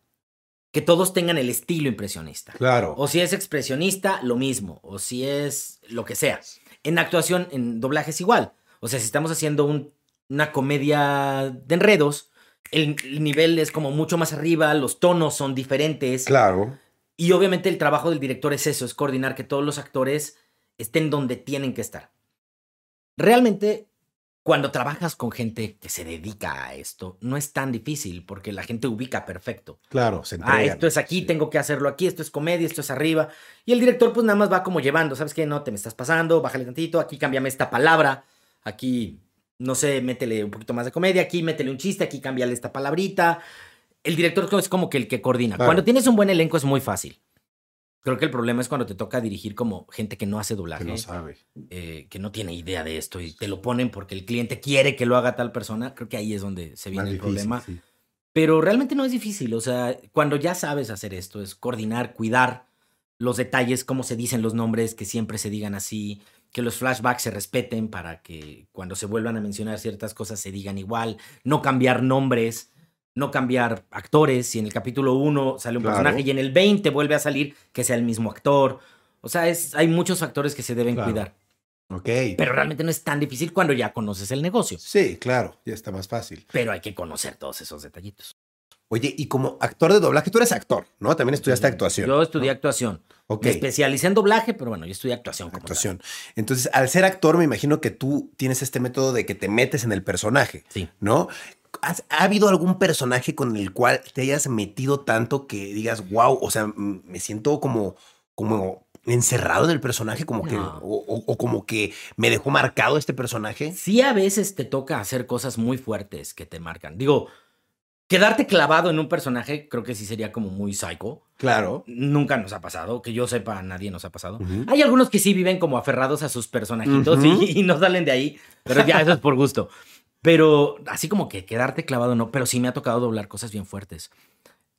Speaker 1: que todos tengan el estilo impresionista.
Speaker 2: claro.
Speaker 1: O si es expresionista, lo mismo. O si es lo que sea. En actuación, en doblaje es igual. O sea, si estamos haciendo un- una comedia de enredos, el, el nivel es como mucho más arriba, los tonos son diferentes.
Speaker 2: Claro.
Speaker 1: Y obviamente el trabajo del director es eso, es coordinar que todos los actores estén donde tienen que estar. Realmente, cuando trabajas con gente que se dedica a esto, no es tan difícil porque la gente ubica perfecto.
Speaker 2: Claro, se
Speaker 1: Ah,
Speaker 2: entregan.
Speaker 1: esto es aquí,
Speaker 2: Sí.
Speaker 1: tengo que hacerlo aquí, esto es comedia, esto es arriba. Y el director pues nada más va como llevando, ¿sabes qué? No, te me estás pasando, bájale tantito, aquí cámbiame esta palabra, aquí, no sé, métele un poquito más de comedia, aquí métele un chiste, aquí cámbiale esta palabrita. El director es como que el que coordina.
Speaker 2: Claro.
Speaker 1: Cuando tienes un buen elenco es muy fácil. Creo que el problema es cuando te toca dirigir como gente que no hace doblaje,
Speaker 2: Que no sabe.
Speaker 1: eh, que no tiene idea de esto y te lo ponen porque el cliente quiere que lo haga tal persona. Creo que ahí es donde se viene
Speaker 2: Más
Speaker 1: el
Speaker 2: difícil,
Speaker 1: problema.
Speaker 2: sí.
Speaker 1: Pero realmente no es difícil. O sea, cuando ya sabes hacer esto, es coordinar, cuidar los detalles, cómo se dicen los nombres, que siempre se digan así, que los flashbacks se respeten para que cuando se vuelvan a mencionar ciertas cosas se digan igual, no cambiar nombres, no cambiar actores. Si en el capítulo 1 sale un
Speaker 2: Claro.
Speaker 1: personaje y en el 20 vuelve a salir, que sea el mismo actor. O sea, es, hay muchos factores que se deben
Speaker 2: Claro.
Speaker 1: cuidar.
Speaker 2: Ok.
Speaker 1: Pero realmente no es tan difícil cuando ya conoces el negocio.
Speaker 2: sí, claro, ya está más fácil.
Speaker 1: Pero hay que conocer todos esos detallitos.
Speaker 2: Oye, y como actor de doblaje, tú eres actor, ¿no? También estudiaste actuación.
Speaker 1: Yo estudié
Speaker 2: ¿no?
Speaker 1: actuación.
Speaker 2: Ok.
Speaker 1: Me especialicé en doblaje, pero bueno, yo estudié actuación. como tal.
Speaker 2: Actuación. Entonces, al ser actor, me imagino que tú tienes este método de que te metes en el personaje,
Speaker 1: Sí.
Speaker 2: ¿no? ¿Has- ¿Ha habido algún personaje con el cual te hayas metido tanto que digas, wow, o sea, me siento como, como encerrado en el personaje, como que, o, o- o como que me dejó marcado este personaje?
Speaker 1: Sí, a veces te toca hacer cosas muy fuertes que te marcan. Digo, quedarte clavado en un personaje creo que sí sería como muy psycho.
Speaker 2: Claro.
Speaker 1: Nunca nos ha pasado, que yo sepa, nadie nos ha pasado. Hay algunos que sí viven como aferrados a sus personajitos y, y no salen de ahí, pero ya eso es por gusto. Pero así como que quedarte clavado no, pero sí me ha tocado doblar cosas bien fuertes.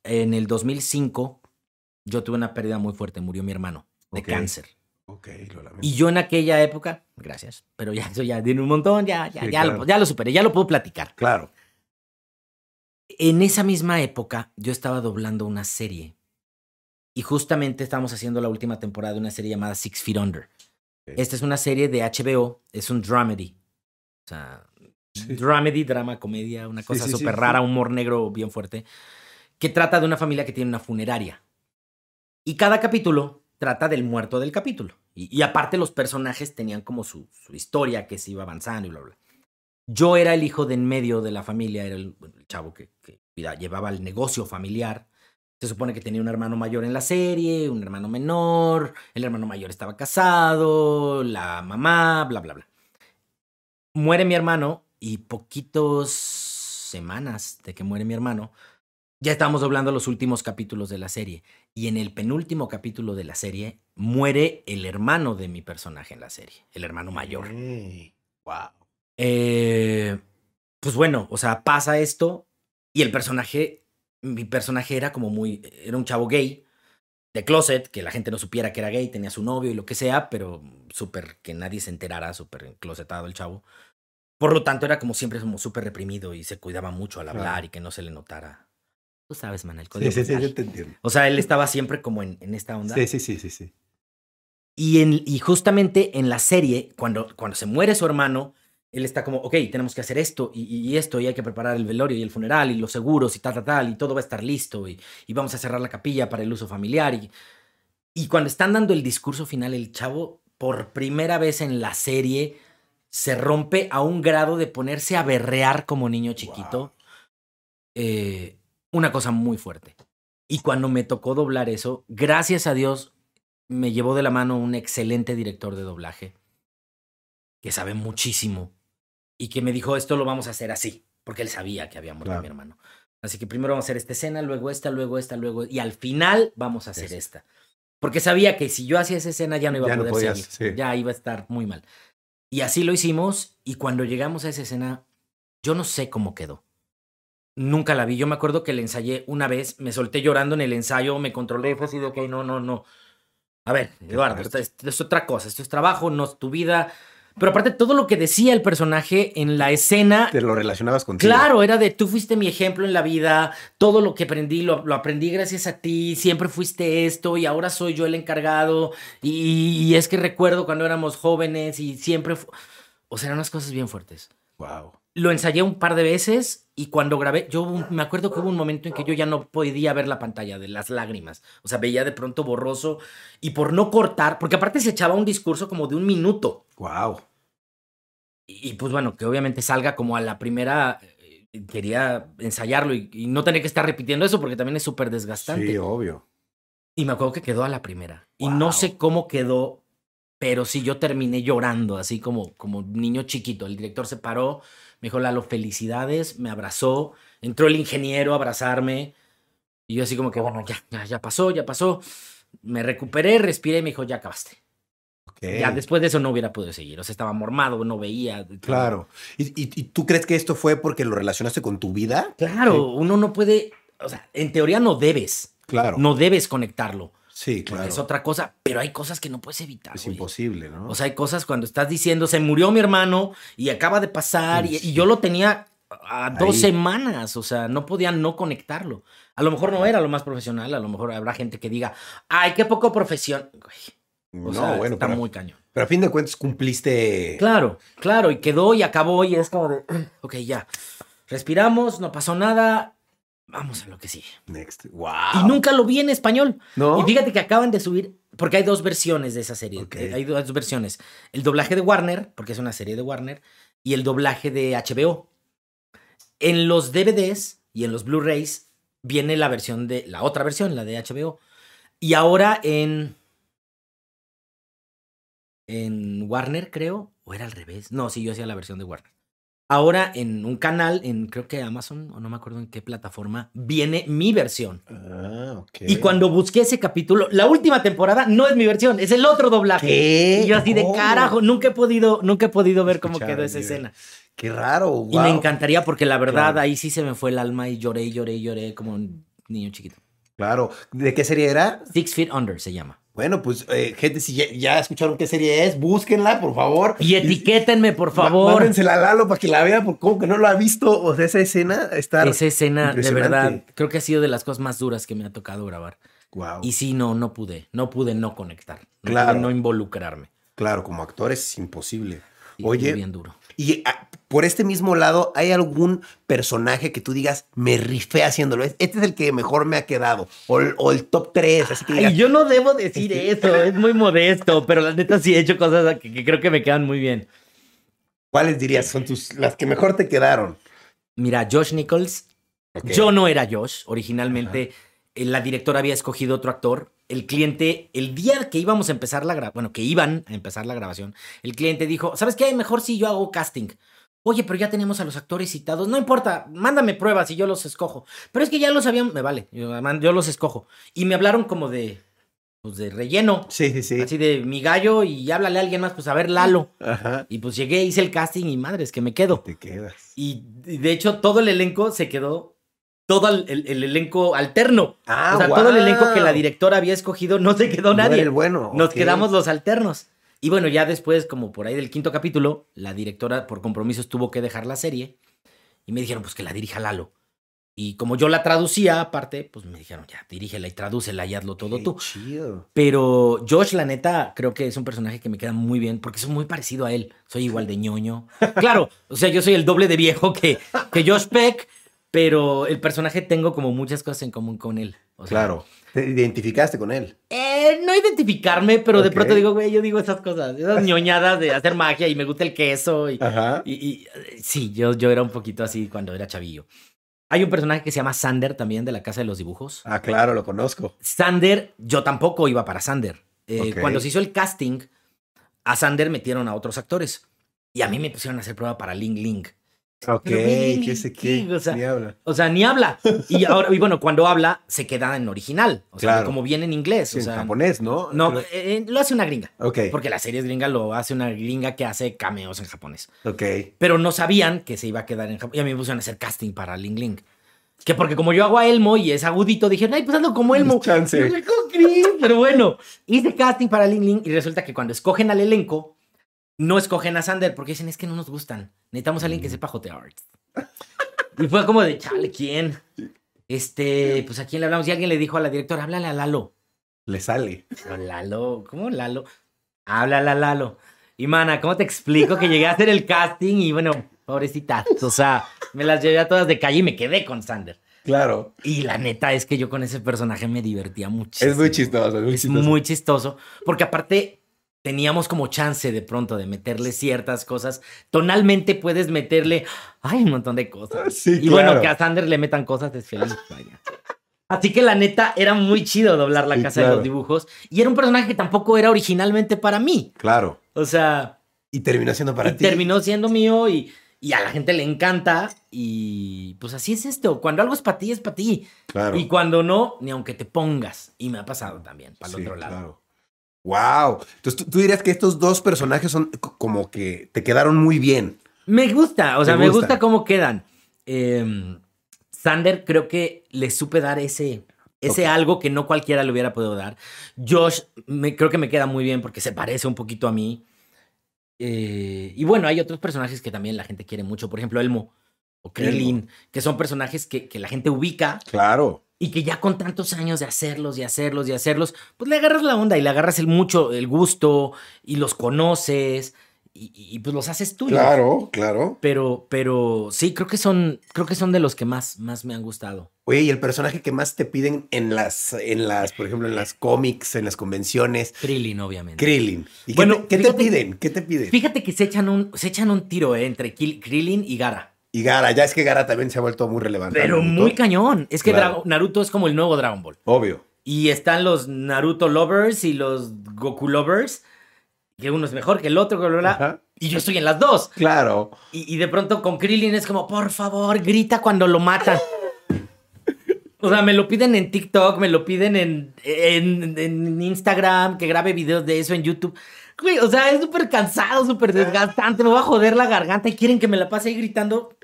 Speaker 1: En el 2005 yo tuve una pérdida muy fuerte, murió mi hermano de cáncer.
Speaker 2: Lo lamento.
Speaker 1: Y yo en aquella época, gracias, pero ya eso ya tiene un montón, ya, ya,
Speaker 2: Sí,
Speaker 1: ya,
Speaker 2: claro.
Speaker 1: lo, ya lo superé, ya lo puedo platicar.
Speaker 2: Claro.
Speaker 1: En esa misma época yo estaba doblando una serie y justamente estábamos haciendo la última temporada de una serie llamada Six Feet Under. Esta es una serie de HBO, es un dramedy. O sea,
Speaker 2: Sí.
Speaker 1: dramedy, drama, comedia, una cosa
Speaker 2: sí,
Speaker 1: súper
Speaker 2: sí.
Speaker 1: rara, humor negro bien fuerte, que trata de una familia que tiene una funeraria. Y cada capítulo trata del muerto del capítulo. Y, y aparte los personajes tenían como su, su historia que se iba avanzando y bla, bla. Yo era el hijo de en medio de la familia, era el, chavo que, llevaba el negocio familiar. Se supone que tenía un hermano mayor en la serie, un hermano menor, el hermano mayor estaba casado, la mamá, bla, bla, bla. Muere mi hermano y poquitos semanas de que muere mi hermano, ya estábamos doblando los últimos capítulos de la serie. Y en el penúltimo capítulo de la serie muere el hermano de mi personaje en la serie, el hermano mayor.
Speaker 2: Wow.
Speaker 1: Eh, pues bueno, o sea, pasa esto y el personaje, mi personaje era como muy, era un chavo gay de closet, que la gente no supiera que era gay, tenía su novio y lo que sea, pero súper que nadie se enterara, súper enclosetado el chavo. Por lo tanto, era como siempre como súper reprimido y se cuidaba mucho al hablar
Speaker 2: Claro.
Speaker 1: y que no se le notara. Tú sabes, man, el
Speaker 2: Sí,
Speaker 1: código
Speaker 2: sí, sí,
Speaker 1: postal.
Speaker 2: yo te entiendo.
Speaker 1: O sea, él estaba siempre como en, en esta onda.
Speaker 2: Sí, sí, sí, sí, sí.
Speaker 1: Y, en, y justamente en la serie, cuando, cuando se muere su hermano, él está como, ok, tenemos que hacer esto y, y esto, y hay que preparar el velorio y el funeral y los seguros y tal, tal, tal, y todo va a estar listo, y, y vamos a cerrar la capilla para el uso familiar. Y, y cuando están dando el discurso final, el chavo, por primera vez en la serie, se rompe a un grado de ponerse a berrear como niño chiquito.
Speaker 2: Wow.
Speaker 1: Eh, una cosa muy fuerte. Y cuando me tocó doblar eso, gracias a Dios, me llevó de la mano un excelente director de doblaje que sabe muchísimo y que me dijo, esto lo vamos a hacer así, porque él sabía que había muerto
Speaker 2: Claro.
Speaker 1: mi hermano. Así que primero vamos a hacer esta escena, luego esta, luego esta, luego... Y al final vamos a hacer esta. Porque sabía que si yo hacía esa escena ya no iba
Speaker 2: Ya
Speaker 1: a
Speaker 2: no
Speaker 1: poder
Speaker 2: podías,
Speaker 1: seguir.
Speaker 2: sí.
Speaker 1: Ya iba a estar muy mal. Y así lo hicimos y cuando llegamos a esa escena, yo no sé cómo quedó. Nunca la vi. Yo me acuerdo que la ensayé una vez, me solté llorando en el ensayo, me controlé, fue así de, ok, no, no, no. A ver, Eduardo, esto es, esto es otra cosa, esto es trabajo, no es tu vida. Pero aparte, todo lo que decía el personaje en la escena,
Speaker 2: Te lo relacionabas contigo.
Speaker 1: claro, era de tú fuiste mi ejemplo en la vida, todo lo que aprendí lo, lo aprendí gracias a ti, siempre fuiste esto y ahora soy yo el encargado. Y, y es que recuerdo cuando éramos jóvenes y siempre... O sea, eran unas cosas bien fuertes
Speaker 2: Wow.
Speaker 1: Lo ensayé un par de veces y cuando grabé, yo me acuerdo que hubo un momento en que yo ya no podía ver la pantalla de las lágrimas. O sea, veía de pronto borroso y por no cortar, porque aparte se echaba un discurso como de un minuto.
Speaker 2: Wow.
Speaker 1: Y, y, pues bueno, que obviamente salga como a la primera, eh, quería ensayarlo y, y no tener que estar repitiendo eso porque también es súper desgastante.
Speaker 2: Sí, obvio.
Speaker 1: Y me acuerdo que quedó a la primera. Y no sé cómo quedó, pero sí yo terminé llorando, así como, como niño chiquito. El director se paró, me dijo, Lalo, felicidades, me abrazó. Entró el ingeniero a abrazarme. Y yo así como que, bueno, ya, ya, ya pasó, ya pasó. Me recuperé, respiré y me dijo, ya acabaste.
Speaker 2: Okay.
Speaker 1: Ya después de eso no hubiera podido seguir. O sea, estaba mormado, no veía.
Speaker 2: Claro. ¿Y, y, y tú crees que esto fue porque lo relacionaste con tu vida?
Speaker 1: Claro, sí. uno no puede, o sea, en teoría no debes.
Speaker 2: Claro.
Speaker 1: No debes conectarlo.
Speaker 2: Sí, claro.
Speaker 1: Es otra cosa, pero hay cosas que no puedes evitar.
Speaker 2: Es
Speaker 1: güey.
Speaker 2: imposible, ¿no?
Speaker 1: O sea, hay cosas cuando estás diciendo, se murió mi hermano y acaba de pasar
Speaker 2: Sí,
Speaker 1: y,
Speaker 2: sí.
Speaker 1: y yo lo tenía a dos
Speaker 2: Ahí.
Speaker 1: semanas, o sea, no podía no conectarlo. A lo mejor no era lo más profesional, a lo mejor habrá gente que diga, ay, qué poco profesión. Güey, o
Speaker 2: no,
Speaker 1: sea,
Speaker 2: bueno,
Speaker 1: está
Speaker 2: pero,
Speaker 1: muy cañón.
Speaker 2: pero a fin de cuentas cumpliste.
Speaker 1: Claro, claro, y quedó y acabó y es como de, ok, ya, respiramos, no pasó nada, vamos a lo que sigue.
Speaker 2: Next. Wow.
Speaker 1: Y nunca lo vi en español.
Speaker 2: ¿No?
Speaker 1: Y fíjate que acaban de subir, porque hay dos versiones de esa serie.
Speaker 2: Ok.
Speaker 1: eh, Hay dos versiones. El doblaje de Warner, porque es una serie de Warner, y el doblaje de HBO. En los DVDs y en los Blu-rays viene la versión de, la otra versión, la de HBO. Y ahora en, en Warner, creo, o era al revés. No, sí, yo hacía la versión de Warner. Ahora en un canal, en creo que Amazon, o no me acuerdo en qué plataforma, viene mi versión.
Speaker 2: Ah, ok.
Speaker 1: Y cuando busqué ese capítulo, la última temporada no es mi versión, es el otro doblaje.
Speaker 2: ¿Qué?
Speaker 1: Y yo así de carajo, nunca he podido, nunca he podido ver cómo quedó esa escena.
Speaker 2: Qué raro. Wow.
Speaker 1: Y me encantaría porque la verdad
Speaker 2: Claro.
Speaker 1: ahí sí se me fue el alma y lloré, lloré, lloré como un niño chiquito.
Speaker 2: Claro. ¿De qué serie era?
Speaker 1: Six Feet Under se llama.
Speaker 2: Bueno, pues, eh, gente, si ya, ya escucharon qué serie es, búsquenla, por favor.
Speaker 1: Y etiquétenme, por favor.
Speaker 2: Mándensela a Lalo para que la vea, porque como que no lo ha visto. O sea, esa escena está.
Speaker 1: Esa escena, de verdad, creo que ha sido de las cosas más duras que me ha tocado grabar.
Speaker 2: Wow.
Speaker 1: Y sí, no, no pude, no pude no conectar. No
Speaker 2: Claro.
Speaker 1: pude no involucrarme.
Speaker 2: Claro, como actor es imposible.
Speaker 1: Sí,
Speaker 2: Oye,
Speaker 1: bien duro.
Speaker 2: Y ah, por este mismo lado, ¿hay algún personaje que tú digas, me rifé haciéndolo? Este es el que mejor me ha quedado. O, el- o el top 3, así que digas,
Speaker 1: Ay, yo no debo decir eso, es muy modesto, pero la neta sí he hecho cosas que, que creo que me quedan muy bien.
Speaker 2: ¿cuáles dirías son tus, las que mejor te quedaron?
Speaker 1: Mira, Josh Nichols, yo no era Josh, originalmente la directora había escogido otro actor. El cliente, el día que íbamos a empezar la grabación, bueno, que iban a empezar la grabación, el cliente dijo, ¿sabes qué? Mejor si yo hago casting. Oye, pero ya tenemos a los actores citados. No importa, mándame pruebas y yo los escojo. Pero es que ya los habían... Me vale, yo, yo los escojo. Y me hablaron como de... Pues de relleno.
Speaker 2: Sí, sí, sí.
Speaker 1: Así de mi gallo y háblale a alguien más, pues a ver Lalo.
Speaker 2: Ajá.
Speaker 1: Y pues llegué, hice el casting y madres, que me quedo.
Speaker 2: Te quedas.
Speaker 1: Y, y de hecho todo el elenco se quedó, todo el, el- el elenco alterno.
Speaker 2: Ah,
Speaker 1: o sea, todo el elenco que la directora había escogido no se quedó
Speaker 2: No
Speaker 1: nadie.
Speaker 2: el bueno.
Speaker 1: Nos quedamos los alternos. Y bueno, ya después, como por ahí del quinto capítulo, la directora por compromisos tuvo que dejar la serie. Y me dijeron, pues que la dirija Lalo. Y como yo la traducía aparte, pues me dijeron, ya, dirígela y tradúcela y hazlo todo
Speaker 2: Qué
Speaker 1: tú.
Speaker 2: chido.
Speaker 1: Pero Josh, la neta, creo que es un personaje que me queda muy bien porque soy muy parecido a él. Soy igual de ñoño. Claro, o sea, yo soy el doble de viejo que, que Josh Peck, pero el personaje tengo como muchas cosas en común con él. O sea,
Speaker 2: Claro. Te identificaste con él.
Speaker 1: eh, no identificarme, pero de pronto digo, güey, yo digo esas cosas, esas ñoñadas de hacer magia y me gusta el queso. Y,
Speaker 2: Ajá.
Speaker 1: y- y, sí, yo, yo era un poquito así cuando era chavillo. Hay un personaje que se llama Sander también de la Casa de los Dibujos.
Speaker 2: Ah, claro, lo conozco.
Speaker 1: Sander, yo tampoco iba para Sander. Eh. Cuando se hizo el casting, a Sander metieron a otros actores. Y a mí me pusieron a hacer prueba para Ling Ling.
Speaker 2: Ok, qué sé qué.
Speaker 1: o sea,
Speaker 2: Ni habla.
Speaker 1: O sea, ni habla. Y ahora, y bueno, cuando habla, se queda en original. O sea,
Speaker 2: Claro.
Speaker 1: como viene en inglés.
Speaker 2: Sí,
Speaker 1: o
Speaker 2: en japonés, ¿no?
Speaker 1: No,
Speaker 2: Creo-
Speaker 1: eh, lo hace una gringa.
Speaker 2: Ok.
Speaker 1: Porque la serie es gringa, lo hace una gringa que hace cameos en japonés.
Speaker 2: Ok.
Speaker 1: Pero no sabían que se iba a quedar en Japón. Y a mí me pusieron a hacer casting para Ling Ling. Que porque como yo hago a Elmo y es agudito, dijeron, ay, pues hazlo como Elmo.
Speaker 2: Chance.
Speaker 1: Pero bueno, hice casting para Ling Ling y resulta que cuando escogen al elenco, no escogen a Sander porque dicen, es que no nos gustan. Necesitamos a alguien que sepa jotear. Y fue como de, chale, ¿quién? Este, pues a quién le hablamos. Y alguien le dijo a la directora, háblale a Lalo.
Speaker 2: Le sale.
Speaker 1: Pero Lalo, ¿cómo Lalo? Háblale a Lalo. Y mana, ¿cómo te explico que llegué a hacer el casting y bueno, pobrecitas, o sea, me las llevé a todas de calle y me quedé con Sander.
Speaker 2: Claro.
Speaker 1: Y la neta es que yo con ese personaje me divertía muchísimo.
Speaker 2: Es muy chistoso, es muy
Speaker 1: Es
Speaker 2: chistoso.
Speaker 1: muy chistoso, porque aparte teníamos como chance de pronto de meterle ciertas cosas. Tonalmente puedes meterle, ay, un montón de cosas.
Speaker 2: Sí,
Speaker 1: y bueno, que a Sander le metan cosas es feliz. vaya. Así que la neta era muy chido doblar la
Speaker 2: Sí,
Speaker 1: casa de
Speaker 2: claro.
Speaker 1: los dibujos. Y era un personaje que tampoco era originalmente para mí.
Speaker 2: Claro.
Speaker 1: O sea,
Speaker 2: Y terminó siendo para
Speaker 1: y
Speaker 2: ti.
Speaker 1: terminó siendo mío y, y a la gente le encanta. Y pues así es esto. Cuando algo es para ti, es para ti.
Speaker 2: Claro.
Speaker 1: Y cuando no, ni aunque te pongas. Y me ha pasado también, para el
Speaker 2: Sí,
Speaker 1: otro lado.
Speaker 2: Wow. Entonces ¿tú, tú dirías que estos dos personajes son como que te quedaron muy bien.
Speaker 1: Me gusta, o sea,
Speaker 2: ¿Te
Speaker 1: me
Speaker 2: gusta?
Speaker 1: cómo quedan. Eh, Sander creo que le supe dar ese, ese algo que no cualquiera le hubiera podido dar. Josh me, creo que me queda muy bien porque se parece un poquito a mí. Eh, y bueno, hay otros personajes que también la gente quiere mucho. Por ejemplo, Elmo o Krillin, que son personajes que, que la gente ubica
Speaker 2: Claro.
Speaker 1: Y que ya con tantos años de hacerlos y hacerlos y hacerlos, pues le agarras la onda y le agarras el mucho, el gusto y los conoces y, y, pues los haces tuyos.
Speaker 2: Claro, claro.
Speaker 1: Pero, pero sí, creo que son, creo que son de los que más, más me han gustado.
Speaker 2: Oye, y el personaje que más te piden en las, en las, por ejemplo, en las cómics, en las convenciones,
Speaker 1: Krillin, obviamente.
Speaker 2: Krillin. ¿Y
Speaker 1: Bueno,
Speaker 2: qué, te, qué te piden? ¿Qué te piden?
Speaker 1: Fíjate que se echan un, se echan un tiro eh, entre Krillin y Gara.
Speaker 2: Y Gara, ya es que Gara también se ha vuelto muy relevante.
Speaker 1: Pero muy cañón. Es que
Speaker 2: Claro.
Speaker 1: Naruto es como el nuevo Dragon Ball.
Speaker 2: Obvio.
Speaker 1: Y están los Naruto Lovers y los Goku Lovers. Que uno es mejor que el otro, bla, bla. Y yo estoy en las dos.
Speaker 2: Claro.
Speaker 1: Y, y de pronto con Krillin es como, por favor, grita cuando lo matan. O sea, me lo piden en TikTok, me lo piden en, en, en Instagram, que grabe videos de eso en YouTube. Güey, o sea, es súper cansado, súper desgastante. Me va a joder la garganta y quieren que me la pase ahí gritando.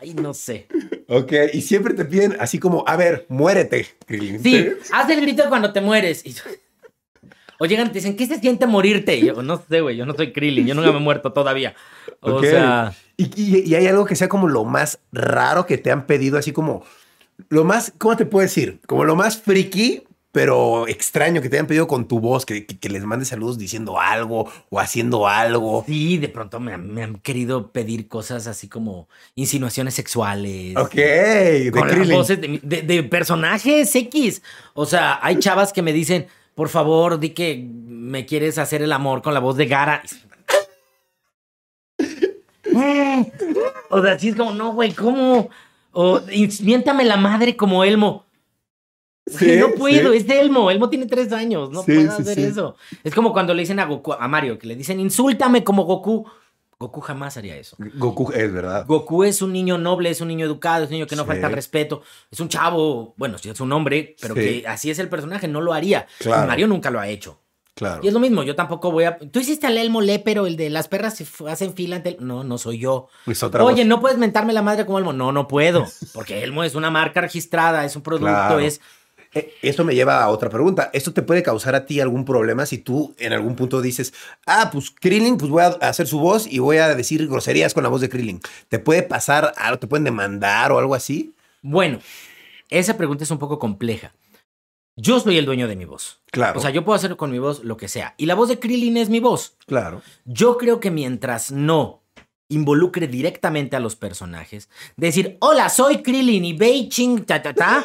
Speaker 1: Ay, no sé.
Speaker 2: Ok, y siempre te piden así como, a ver, muérete, Krillin.
Speaker 1: Sí, haz el grito cuando te mueres. Y- o llegan y te dicen, ¿qué se siente morirte? Y yo, no sé, güey, yo no soy Krillin, yo nunca me he muerto todavía. O
Speaker 2: Ok.
Speaker 1: sea,
Speaker 2: ¿Y, y, y hay algo que sea como lo más raro que te han pedido, así como lo más, ¿cómo te puedo decir? Como lo más friki, pero extraño que te hayan pedido con tu voz, que, que- que les mandes saludos diciendo algo o haciendo algo.
Speaker 1: Sí, de pronto me, han- me han querido pedir cosas así como insinuaciones sexuales.
Speaker 2: Ok, de
Speaker 1: Con las voces de, de- de personajes X. O sea, hay chavas que me dicen, por favor, di que me quieres hacer el amor con la voz de Gara. O sea, sí es como, no, güey, ¿cómo? O "Ins- miéntame la madre como Elmo.
Speaker 2: Sí,
Speaker 1: no puedo,
Speaker 2: sí.
Speaker 1: es de Elmo. Elmo tiene tres años, no
Speaker 2: Sí,
Speaker 1: puedo hacer eso. Es como cuando le dicen a Goku, a Mario, que le dicen, insúltame como Goku. Goku jamás haría eso.
Speaker 2: Goku, es verdad.
Speaker 1: Goku es un niño noble, es un niño educado, es un niño que no
Speaker 2: Sí.
Speaker 1: falta al respeto, es un chavo, bueno, sí es un hombre, pero
Speaker 2: Sí.
Speaker 1: que así es el personaje, no lo haría.
Speaker 2: Claro.
Speaker 1: Mario nunca lo ha hecho.
Speaker 2: Claro.
Speaker 1: Y es lo mismo, yo tampoco voy a... Tú hiciste al Elmo Le, pero el de las perras se hacen fila ante el... No, no soy yo. Oye,
Speaker 2: voz.
Speaker 1: no puedes mentarme la madre como Elmo. No, no puedo. Porque Elmo es una marca registrada, es un producto,
Speaker 2: Claro.
Speaker 1: es...
Speaker 2: Eh, Esto me lleva a otra pregunta. ¿Esto te puede causar a ti algún problema si tú en algún punto dices, ah, pues Krillin, pues voy a hacer su voz y voy a decir groserías con la voz de Krillin? ¿Te puede pasar algo? ¿Te pueden demandar o algo así?
Speaker 1: Bueno, esa pregunta es un poco compleja. Yo soy el dueño de mi voz.
Speaker 2: Claro.
Speaker 1: O sea, yo puedo hacer con mi voz lo que sea. Y la voz de Krillin es mi voz.
Speaker 2: claro.
Speaker 1: Yo creo que mientras no involucre directamente a los personajes, decir, hola, soy Krillin y Beijing, ta, ta, ta.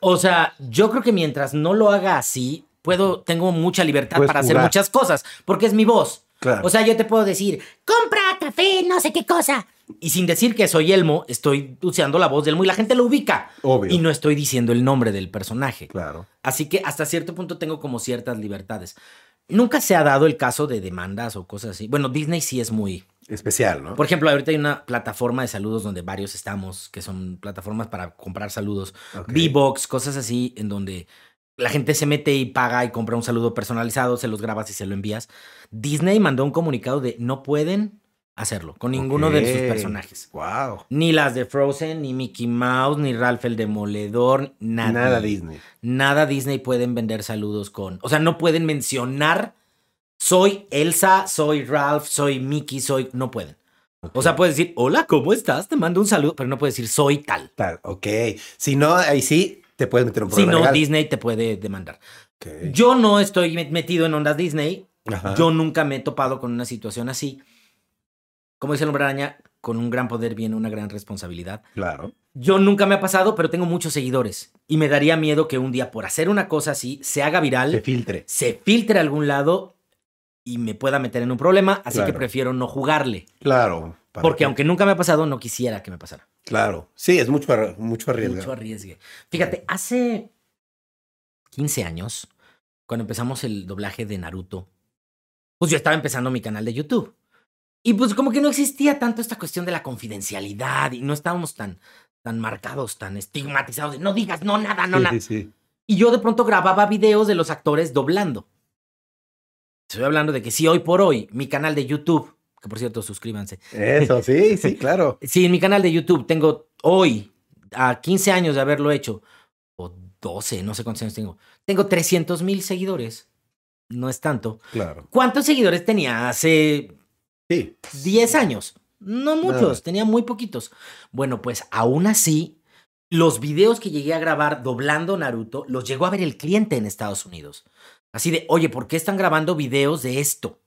Speaker 1: O sea, yo creo que mientras no lo haga así, puedo, tengo mucha libertad
Speaker 2: Puedes
Speaker 1: para hacer muchas cosas, porque es mi voz.
Speaker 2: Claro.
Speaker 1: O sea, yo te puedo decir, compra café, no sé qué cosa. Y sin decir que soy Elmo, estoy usando la voz de Elmo y la gente lo ubica.
Speaker 2: Obvio.
Speaker 1: Y no estoy diciendo el nombre del personaje.
Speaker 2: Claro.
Speaker 1: Así que hasta cierto punto tengo como ciertas libertades. Nunca se ha dado el caso de demandas o cosas así. Bueno, Disney sí es muy...
Speaker 2: Especial, ¿no?
Speaker 1: Por ejemplo, ahorita hay una plataforma de saludos donde varios estamos, que son plataformas para comprar saludos. V-Box, cosas así, en donde la gente se mete y paga y compra un saludo personalizado, se los grabas y se lo envías. Disney mandó un comunicado de no pueden hacerlo con ninguno de sus personajes.
Speaker 2: Wow.
Speaker 1: Ni las de Frozen, ni Mickey Mouse, ni Ralph el Demoledor, nada.
Speaker 2: Nada Disney.
Speaker 1: Nada Disney pueden vender saludos con. O sea, no pueden mencionar. Soy Elsa, soy Ralph, soy Mickey, soy. No pueden. O sea, puedes decir, hola, ¿cómo estás? Te mando un saludo, pero no puedes decir soy tal.
Speaker 2: Tal, ok. Si no, ahí sí te puedes meter un
Speaker 1: Si
Speaker 2: problema
Speaker 1: no,
Speaker 2: legal.
Speaker 1: Disney te puede demandar. Yo no estoy met- metido en ondas Disney.
Speaker 2: Ajá.
Speaker 1: Yo nunca me he topado con una situación así. Como dice el hombre araña, con un gran poder viene una gran responsabilidad.
Speaker 2: Claro.
Speaker 1: Yo nunca me ha pasado, pero tengo muchos seguidores. Y me daría miedo que un día por hacer una cosa así se haga viral,
Speaker 2: Se
Speaker 1: se,
Speaker 2: filtre.
Speaker 1: filtre a algún lado y me pueda meter en un problema. Así que prefiero no jugarle.
Speaker 2: Claro.
Speaker 1: Porque
Speaker 2: que-
Speaker 1: aunque nunca me ha pasado, no quisiera que me pasara.
Speaker 2: Claro. Sí, es mucho, mucho arriesgue.
Speaker 1: Mucho arriesgue. Fíjate, hace 15 años, cuando empezamos el doblaje de Naruto, pues yo estaba empezando mi canal de YouTube. Y pues como que no existía tanto esta cuestión de la confidencialidad y no estábamos tan, tan marcados, tan estigmatizados de no digas, no, nada, no,
Speaker 2: Sí,
Speaker 1: nada.
Speaker 2: sí, sí.
Speaker 1: Y yo de pronto grababa videos de los actores doblando. Estoy hablando de que si hoy por hoy mi canal de YouTube, que por cierto suscríbanse,
Speaker 2: Eso, sí, sí, claro.
Speaker 1: si en mi canal de YouTube tengo hoy, a 15 años de haberlo hecho, o 12, no sé cuántos años tengo, tengo 300 mil seguidores. No es tanto.
Speaker 2: Claro.
Speaker 1: ¿Cuántos seguidores tenía hace
Speaker 2: Sí.
Speaker 1: 10 años? No muchos, tenía muy poquitos. Bueno, pues aún así, los videos que llegué a grabar doblando Naruto los llegó a ver el cliente en Estados Unidos. Así de, oye, ¿por qué están grabando videos de esto?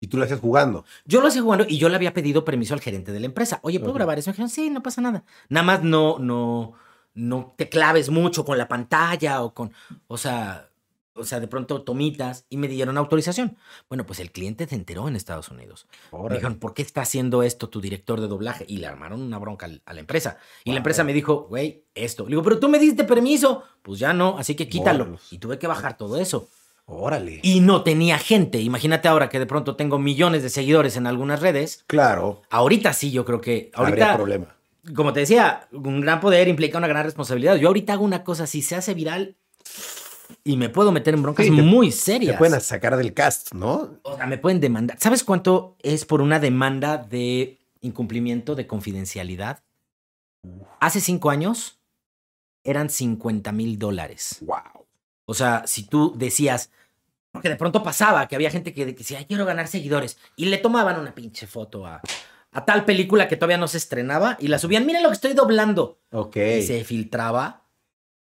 Speaker 2: Y tú lo haces jugando.
Speaker 1: Yo lo hacía jugando y yo le había pedido permiso al gerente de la empresa. Oye, ¿puedo grabar eso? Me dijeron, sí, no pasa nada. Nada más no, no, no te claves mucho con la pantalla o con, o sea, o sea, de pronto tomitas y me dieron autorización. Bueno, pues el cliente se enteró en Estados Unidos. Me dijeron, ¿por qué está haciendo esto tu director de doblaje? Y le armaron una bronca a la empresa. Y
Speaker 2: Wow.
Speaker 1: la empresa me dijo, güey, esto. Le digo, pero tú me diste permiso. Pues ya no, así que quítalo. Y tuve que bajar todo eso.
Speaker 2: Órale.
Speaker 1: Y no tenía gente. Imagínate ahora que de pronto tengo millones de seguidores en algunas redes.
Speaker 2: Claro.
Speaker 1: Ahorita sí, yo creo que
Speaker 2: Habría
Speaker 1: ahorita,
Speaker 2: problema.
Speaker 1: como te decía, un gran poder implica una gran responsabilidad. Yo ahorita hago una cosa, si se hace viral y me puedo meter en broncas
Speaker 2: Sí, te-
Speaker 1: muy
Speaker 2: Te
Speaker 1: serias.
Speaker 2: pueden sacar del cast, ¿no?
Speaker 1: O sea, me pueden demandar. ¿Sabes cuánto es por una demanda de incumplimiento de confidencialidad? Hace cinco años eran 50 mil dólares.
Speaker 2: Wow.
Speaker 1: O sea, si tú decías, porque de pronto pasaba que había gente que decía, "Ay, quiero ganar seguidores, y le tomaban una pinche foto a, a tal película que todavía no se estrenaba y la subían, miren lo que estoy doblando.
Speaker 2: Ok.
Speaker 1: Y se filtraba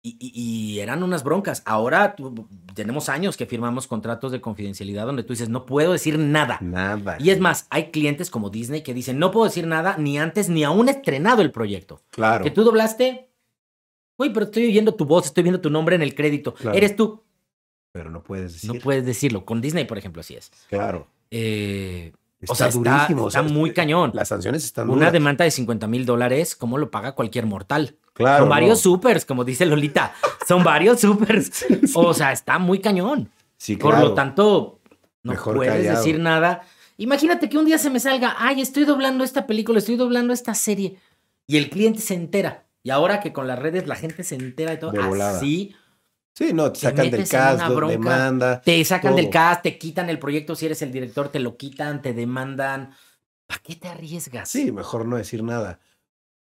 Speaker 1: y, y- y eran unas broncas. Ahora tú- tenemos años que firmamos contratos de confidencialidad donde tú dices, no puedo decir nada.
Speaker 2: Nada.
Speaker 1: Y es más, hay clientes como Disney que dicen, no puedo decir nada ni antes ni aún estrenado el proyecto.
Speaker 2: Claro.
Speaker 1: Que tú doblaste, uy, pero estoy oyendo tu voz, estoy viendo tu nombre en el crédito.
Speaker 2: Claro.
Speaker 1: Eres tú.
Speaker 2: Pero no puedes decir.
Speaker 1: No puedes decirlo. Con Disney, por ejemplo, así es.
Speaker 2: Claro.
Speaker 1: Eh,
Speaker 2: Está
Speaker 1: o sea, está,
Speaker 2: durísimo. o
Speaker 1: está
Speaker 2: sea,
Speaker 1: muy cañón.
Speaker 2: Las sanciones están
Speaker 1: Una
Speaker 2: duras.
Speaker 1: demanda de 50 mil dólares, ¿cómo lo paga cualquier mortal?
Speaker 2: Claro.
Speaker 1: Son varios
Speaker 2: no.
Speaker 1: supers, como dice Lolita. Son varios supers. O sea, está muy cañón.
Speaker 2: Sí,
Speaker 1: Por
Speaker 2: claro.
Speaker 1: lo tanto, no
Speaker 2: Mejor
Speaker 1: puedes
Speaker 2: callado.
Speaker 1: decir nada. Imagínate que un día se me salga, ay, estoy doblando esta película, estoy doblando esta serie. Y el cliente se entera. Y ahora que con las redes la gente se entera de todo,
Speaker 2: De
Speaker 1: así
Speaker 2: Sí, no, te
Speaker 1: Te
Speaker 2: sacan del
Speaker 1: metes en
Speaker 2: cast,
Speaker 1: bronca.
Speaker 2: demanda.
Speaker 1: te sacan del cast, te quitan el proyecto. Si eres el director, te lo quitan, te demandan. ¿Para qué te arriesgas?
Speaker 2: Sí, mejor no decir nada.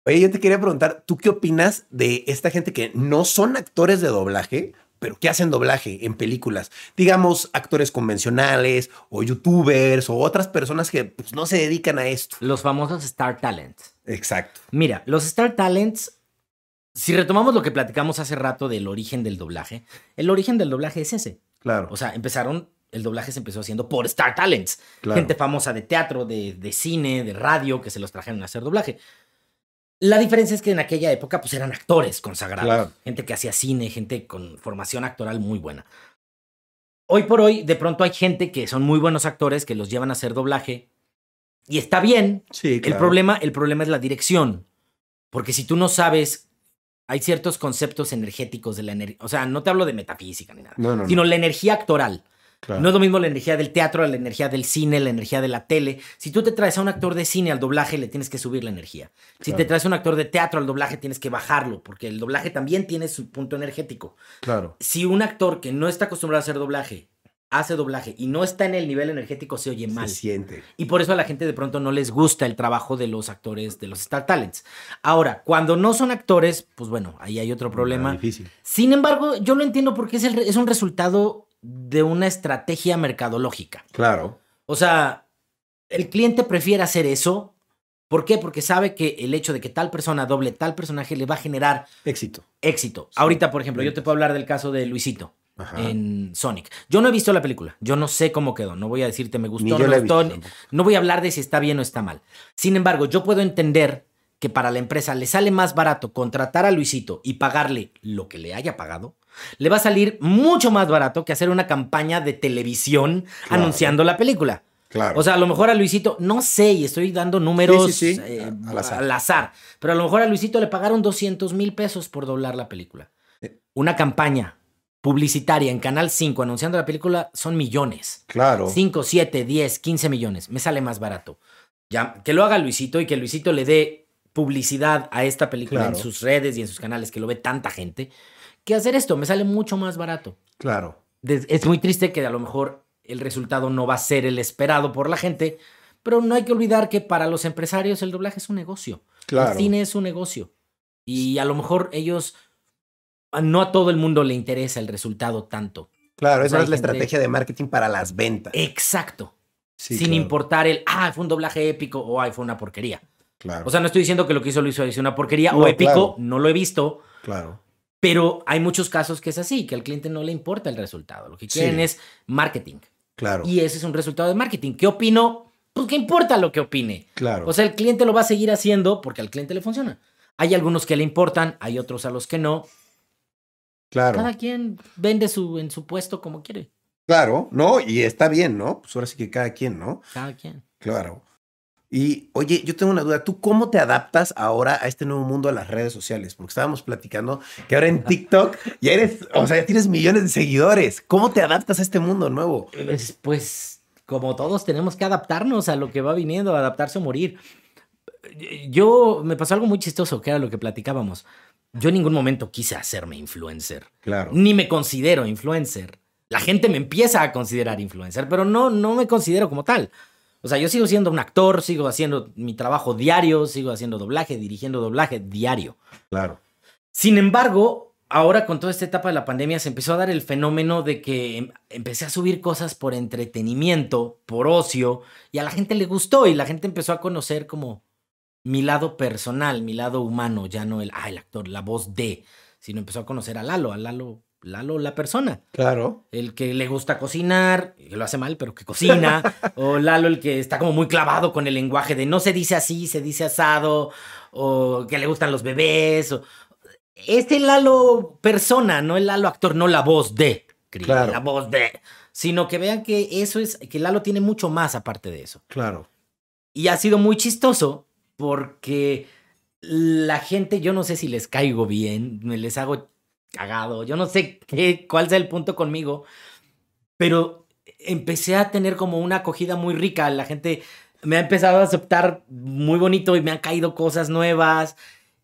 Speaker 2: Oye, yo te quería preguntar, ¿tú qué opinas de esta gente que no son actores de doblaje, pero que hacen doblaje en películas? Digamos, actores convencionales o youtubers o otras personas que pues, no se dedican a esto.
Speaker 1: Los famosos Star Talents.
Speaker 2: Exacto.
Speaker 1: Mira, los Star Talents, si retomamos lo que platicamos hace rato del origen del doblaje, el origen del doblaje es ese.
Speaker 2: Claro.
Speaker 1: O sea, empezaron, el doblaje se empezó haciendo por Star Talents.
Speaker 2: claro.
Speaker 1: Gente famosa de teatro, de, de cine, de radio, que se los trajeron a hacer doblaje. La diferencia es que en aquella época pues eran actores consagrados.
Speaker 2: Claro.
Speaker 1: Gente que hacía cine, gente con formación actoral muy buena. Hoy por hoy, de pronto hay gente que son muy buenos actores que los llevan a hacer doblaje. Y está bien,
Speaker 2: sí,
Speaker 1: el problema, el problema es la dirección. Porque si tú no sabes, hay ciertos conceptos energéticos de la energía. O sea, no te hablo de metafísica ni nada,
Speaker 2: No, no, no.
Speaker 1: sino la energía actoral.
Speaker 2: Claro.
Speaker 1: No es lo mismo la energía del teatro, la energía del cine, la energía de la tele. Si tú te traes a un actor de cine al doblaje, le tienes que subir la energía. Si te traes a un actor de teatro al doblaje, tienes que bajarlo, porque el doblaje también tiene su punto energético.
Speaker 2: Claro.
Speaker 1: Si un actor que no está acostumbrado a hacer doblaje hace doblaje y no está en el nivel energético, se oye mal.
Speaker 2: Se siente.
Speaker 1: Y por eso a la gente de pronto no les gusta el trabajo de los actores de los Star Talents. Ahora, cuando no son actores, pues bueno, ahí hay otro problema.
Speaker 2: Ah, difícil.
Speaker 1: Sin embargo, yo lo entiendo porque es, el es un resultado de una estrategia mercadológica.
Speaker 2: Claro.
Speaker 1: O sea, el cliente prefiere hacer eso. ¿Por qué? Porque sabe que el hecho de que tal persona doble tal personaje le va a generar
Speaker 2: Éxito.
Speaker 1: éxito.
Speaker 2: Sí,
Speaker 1: Ahorita, por ejemplo, yo te puedo hablar del caso de Luisito.
Speaker 2: Ajá.
Speaker 1: en Sonic. Yo no he visto la película, yo no sé cómo quedó, no voy a decirte me gustó, no
Speaker 2: visto
Speaker 1: gustó, no voy a hablar de si está bien o está mal. Sin embargo, yo puedo entender que para la empresa le sale más barato contratar a Luisito y pagarle lo que le haya pagado, le va a salir mucho más barato que hacer una campaña de televisión
Speaker 2: Claro.
Speaker 1: anunciando la película.
Speaker 2: Claro.
Speaker 1: O sea, a lo mejor a Luisito, no sé, y estoy dando números
Speaker 2: Sí, sí, sí,
Speaker 1: eh,
Speaker 2: al azar.
Speaker 1: al azar, pero a lo mejor a Luisito le pagaron 200 mil pesos por doblar la película.
Speaker 2: Eh.
Speaker 1: Una campaña publicitaria en Canal 5 anunciando la película son millones.
Speaker 2: claro.
Speaker 1: 5, 7, 10, 15 millones. Me sale más barato. Ya, que lo haga Luisito y que Luisito le dé publicidad a esta película
Speaker 2: Claro.
Speaker 1: en sus redes y en sus canales, que lo ve tanta gente, que hacer esto me sale mucho más barato.
Speaker 2: Claro.
Speaker 1: Es muy triste que a lo mejor el resultado no va a ser el esperado por la gente, pero no hay que olvidar que para los empresarios el doblaje es un negocio.
Speaker 2: Claro.
Speaker 1: El cine es un negocio. Y a lo mejor ellos, no a todo el mundo le interesa el resultado tanto.
Speaker 2: Claro, esa es la
Speaker 1: gente-
Speaker 2: estrategia de marketing para las ventas.
Speaker 1: Exacto.
Speaker 2: Sí,
Speaker 1: sin
Speaker 2: claro,
Speaker 1: importar el, ah, fue un doblaje épico o ay, fue una porquería.
Speaker 2: Claro.
Speaker 1: O sea, no estoy diciendo que lo que hizo Luis Suárez es una porquería
Speaker 2: No,
Speaker 1: o épico,
Speaker 2: claro.
Speaker 1: no lo he visto,
Speaker 2: claro.
Speaker 1: Pero hay muchos casos que es así, que al cliente no le importa el resultado. Lo que
Speaker 2: Sí.
Speaker 1: quieren es marketing.
Speaker 2: Claro.
Speaker 1: Y ese es un resultado de marketing. ¿Qué opino? Pues qué importa lo que opine.
Speaker 2: claro.
Speaker 1: O sea, el cliente lo va a seguir haciendo porque al cliente le funciona. Hay algunos que le importan, hay otros a los que no.
Speaker 2: claro.
Speaker 1: Cada quien vende su, en su puesto como quiere.
Speaker 2: Claro. No, y está bien, ¿no? Pues ahora sí que cada quien, ¿no?
Speaker 1: Cada quien.
Speaker 2: Claro. Y oye, yo tengo una duda. ¿Tú cómo te adaptas ahora a este nuevo mundo a las redes sociales? Porque estábamos platicando que ahora en TikTok ya eres, o sea, ya tienes millones de seguidores. ¿Cómo te adaptas a este mundo nuevo?
Speaker 1: Pues, pues, como todos tenemos que adaptarnos a lo que va viniendo, adaptarse o morir. Yo, me pasó algo muy chistoso, que era lo que platicábamos. Yo en ningún momento quise hacerme influencer,
Speaker 2: Claro.
Speaker 1: ni me considero influencer. La gente me empieza a considerar influencer, pero no, no me considero como tal. O sea, yo sigo siendo un actor, sigo haciendo mi trabajo diario, sigo haciendo doblaje, dirigiendo doblaje diario.
Speaker 2: Claro.
Speaker 1: Sin embargo, ahora con toda esta etapa de la pandemia se empezó a dar el fenómeno de que em- empecé a subir cosas por entretenimiento, por ocio, y a la gente le gustó y la gente empezó a conocer como mi lado personal, mi lado humano, ya no el, ah, el actor, la voz de, sino empezó a conocer a Lalo, a Lalo, Lalo la persona,
Speaker 2: Claro.
Speaker 1: el que le gusta cocinar, que lo hace mal, pero que cocina, o Lalo el que está como muy clavado con el lenguaje de no se dice así, se dice asado, o que le gustan los bebés, o este Lalo persona, no el Lalo actor, no la voz de,
Speaker 2: Claro.
Speaker 1: la voz de, sino que vean que eso es, que Lalo tiene mucho más aparte de eso.
Speaker 2: Claro.
Speaker 1: Y ha sido muy chistoso porque la gente, yo no sé si les caigo bien, me les hago cagado, yo no sé qué, cuál sea el punto conmigo, pero empecé a tener como una acogida muy rica, la gente me ha empezado a aceptar muy bonito y me han caído cosas nuevas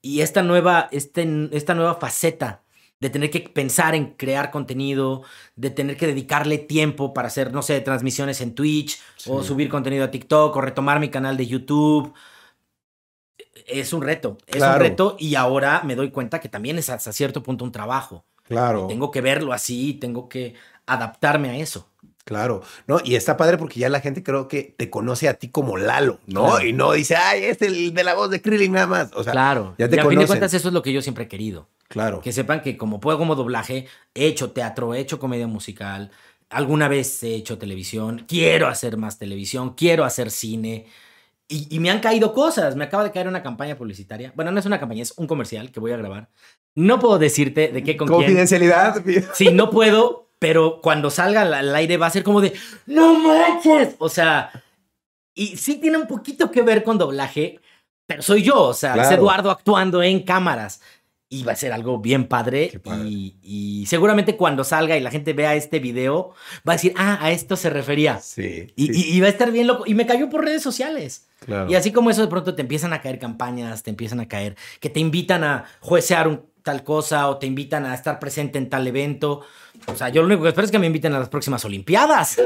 Speaker 1: y esta nueva, este, esta nueva faceta de tener que pensar en crear contenido, de tener que dedicarle tiempo para hacer, no sé, transmisiones en Twitch o subir contenido a TikTok o retomar mi canal de YouTube. Es un reto, es
Speaker 2: Claro.
Speaker 1: un reto y ahora me doy cuenta que también es hasta cierto punto un trabajo.
Speaker 2: Claro.
Speaker 1: Tengo que verlo así, tengo que adaptarme a eso.
Speaker 2: Claro, no, y está padre porque ya la gente creo que te conoce a ti como Lalo, ¿no?
Speaker 1: Claro.
Speaker 2: Y no dice, ay, es el de la voz de Krillin nada más. O sea,
Speaker 1: claro.
Speaker 2: ya te
Speaker 1: y a fin de cuentas eso es lo que yo siempre he querido.
Speaker 2: claro.
Speaker 1: Que sepan que como puedo como doblaje, he hecho teatro, he hecho comedia musical, alguna vez he hecho televisión, quiero hacer más televisión, quiero hacer cine. Y, y me han caído cosas. Me acaba de caer una campaña publicitaria. Bueno, no es una campaña, es un comercial que voy a grabar. No puedo decirte de qué con quién.
Speaker 2: Confidencialidad.
Speaker 1: Sí, no puedo, pero cuando salga al- aire va a ser como de ¡No manches! O sea, y sí tiene un poquito que ver con doblaje, pero soy yo, o sea, es
Speaker 2: Claro.
Speaker 1: Eduardo actuando en cámaras. Y va a ser algo bien padre. Y, y seguramente cuando salga y la gente vea este video, va a decir, ah, a esto se refería.
Speaker 2: Sí.
Speaker 1: Y,
Speaker 2: sí,
Speaker 1: y- y va a estar bien loco. Y me cayó por redes sociales.
Speaker 2: claro.
Speaker 1: Y así como eso, de pronto te empiezan a caer campañas, te empiezan a caer, que te invitan a juecear un, tal cosa o te invitan a estar presente en tal evento. O sea, yo lo único que espero es que me inviten a las próximas Olimpiadas.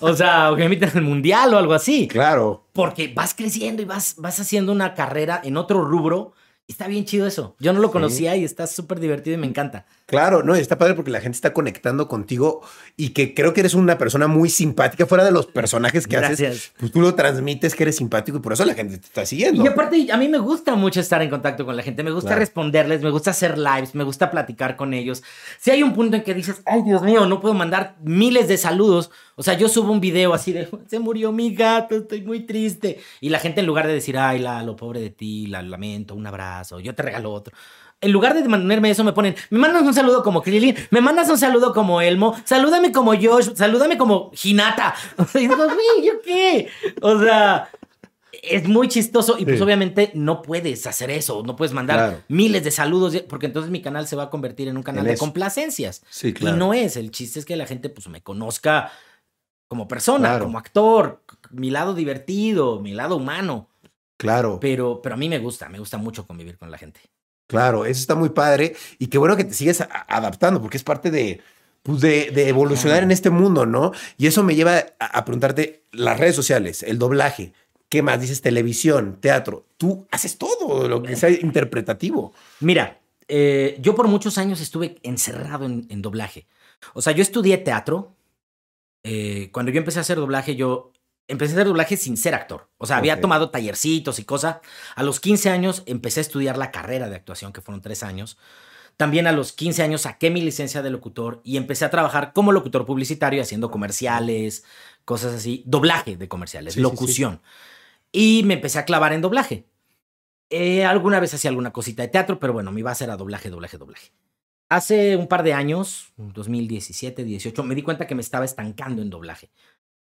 Speaker 1: o sea, o que me inviten al Mundial o algo así.
Speaker 2: Claro.
Speaker 1: Porque vas creciendo y vas, vas haciendo una carrera en otro rubro Está bien chido eso. Yo no lo
Speaker 2: Sí.
Speaker 1: conocía y está súper divertido y me encanta.
Speaker 2: Claro, no, está padre porque la gente está conectando contigo y que creo que eres una persona muy simpática fuera de los personajes que haces. Pues tú lo transmites que eres simpático y por eso la gente te está siguiendo.
Speaker 1: Y aparte, a mí me gusta mucho estar en contacto con la gente. Me gusta
Speaker 2: Claro.
Speaker 1: responderles, me gusta hacer lives, me gusta platicar con ellos. Si hay un punto en que dices, ay, Dios mío, no puedo mandar miles de saludos. O sea, yo subo un video así de, se murió mi gato, estoy muy triste. Y la gente, en lugar de decir, ay, lo pobre de ti, la lamento, un abrazo, yo te regalo otro. En lugar de mandarme eso, me ponen, me mandas un saludo como Krillin, me mandas un saludo como Elmo, salúdame como Josh, salúdame como Hinata. Y digo, güey, ¿yo qué? O sea, es muy chistoso y pues obviamente no puedes hacer eso, no puedes mandar
Speaker 2: Claro.
Speaker 1: miles de saludos porque entonces mi canal se va a convertir en un canal
Speaker 2: En
Speaker 1: de complacencias.
Speaker 2: Sí,
Speaker 1: Y no es, el chiste es que la gente pues me conozca como persona,
Speaker 2: Claro.
Speaker 1: como actor, mi lado divertido, mi lado humano,
Speaker 2: Claro,
Speaker 1: pero, pero a mí me gusta, me gusta mucho convivir con la gente.
Speaker 2: Claro, eso está muy padre y qué bueno que te sigues adaptando porque es parte de, pues de, de evolucionar en este mundo, ¿no? Y eso me lleva a, a preguntarte las redes sociales, el doblaje. ¿Qué más? Dices televisión, teatro. Tú haces todo lo que sea interpretativo.
Speaker 1: Mira, eh, yo por muchos años estuve encerrado en, en doblaje. O sea, yo estudié teatro. eh, cuando yo empecé a hacer doblaje, yo empecé a hacer doblaje sin ser actor. O sea, había tomado tallercitos y cosas. A los 15 años empecé a estudiar la carrera de actuación, que fueron tres años. También a los 15 años saqué mi licencia de locutor y empecé a trabajar como locutor publicitario, haciendo comerciales, cosas así. Doblaje de comerciales,
Speaker 2: Sí, sí, sí.
Speaker 1: locución. Y me empecé a clavar en doblaje. Eh, alguna vez hacía alguna cosita de teatro, pero bueno, mi base era doblaje, doblaje, doblaje. Hace un par de años, 2017, 18, me di cuenta que me estaba estancando en doblaje.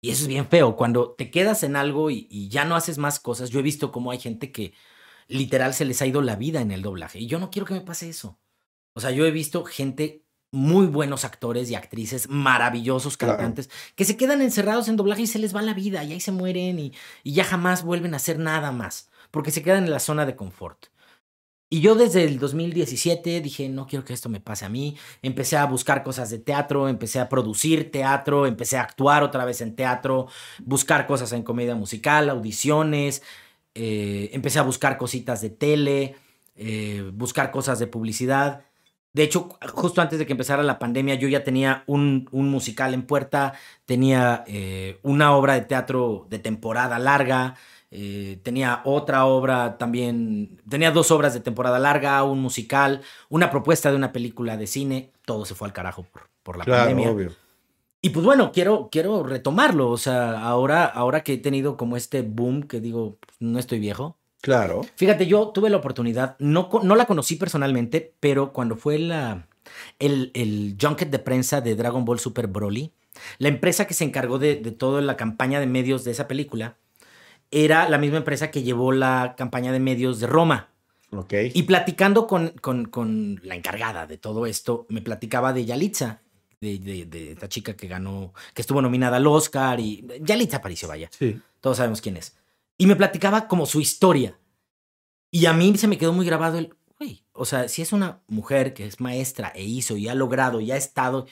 Speaker 1: Y eso es bien feo. Cuando te quedas en algo y, y ya no haces más cosas, yo he visto cómo hay gente que literal se les ha ido la vida en el doblaje. Y yo no quiero que me pase eso. O sea, yo he visto gente, muy buenos actores y actrices, maravillosos
Speaker 2: Claro.
Speaker 1: cantantes, que se quedan encerrados en doblaje y se les va la vida y ahí se mueren y, y ya jamás vuelven a hacer nada más, porque se quedan en la zona de confort. Y yo desde el 2017 dije, no quiero que esto me pase a mí. Empecé a buscar cosas de teatro, empecé a producir teatro, empecé a actuar otra vez en teatro, buscar cosas en comedia musical, audiciones, eh, empecé a buscar cositas de tele, eh, buscar cosas de publicidad. De hecho, justo antes de que empezara la pandemia, yo ya tenía un, musical en puerta, tenía eh, una obra de teatro de temporada larga, eh, tenía otra obra también, tenía dos obras de temporada larga, un musical, una propuesta de una película de cine, todo se fue al carajo por, por la pandemia.
Speaker 2: obvio.
Speaker 1: Y pues bueno, quiero, quiero retomarlo, o sea, ahora, ahora que he tenido como este boom que digo, no estoy viejo.
Speaker 2: Claro.
Speaker 1: Fíjate, yo tuve la oportunidad, no, no la conocí personalmente, pero cuando fue la, el, el junket de prensa de Dragon Ball Super Broly, la empresa que se encargó de, de toda la campaña de medios de esa película era la misma empresa que llevó la campaña de medios de Roma.
Speaker 2: Ok.
Speaker 1: Y platicando con, con, con la encargada de todo esto, me platicaba de Yalitza, de, de, de esta chica que ganó, que estuvo nominada al Oscar y Yalitza Aparicio, vaya
Speaker 2: sí.
Speaker 1: todos sabemos quién es. Y me platicaba como su historia. Y a mí se me quedó muy grabado el, güey, o sea, si es una mujer que es maestra e hizo y ha logrado y ha estado,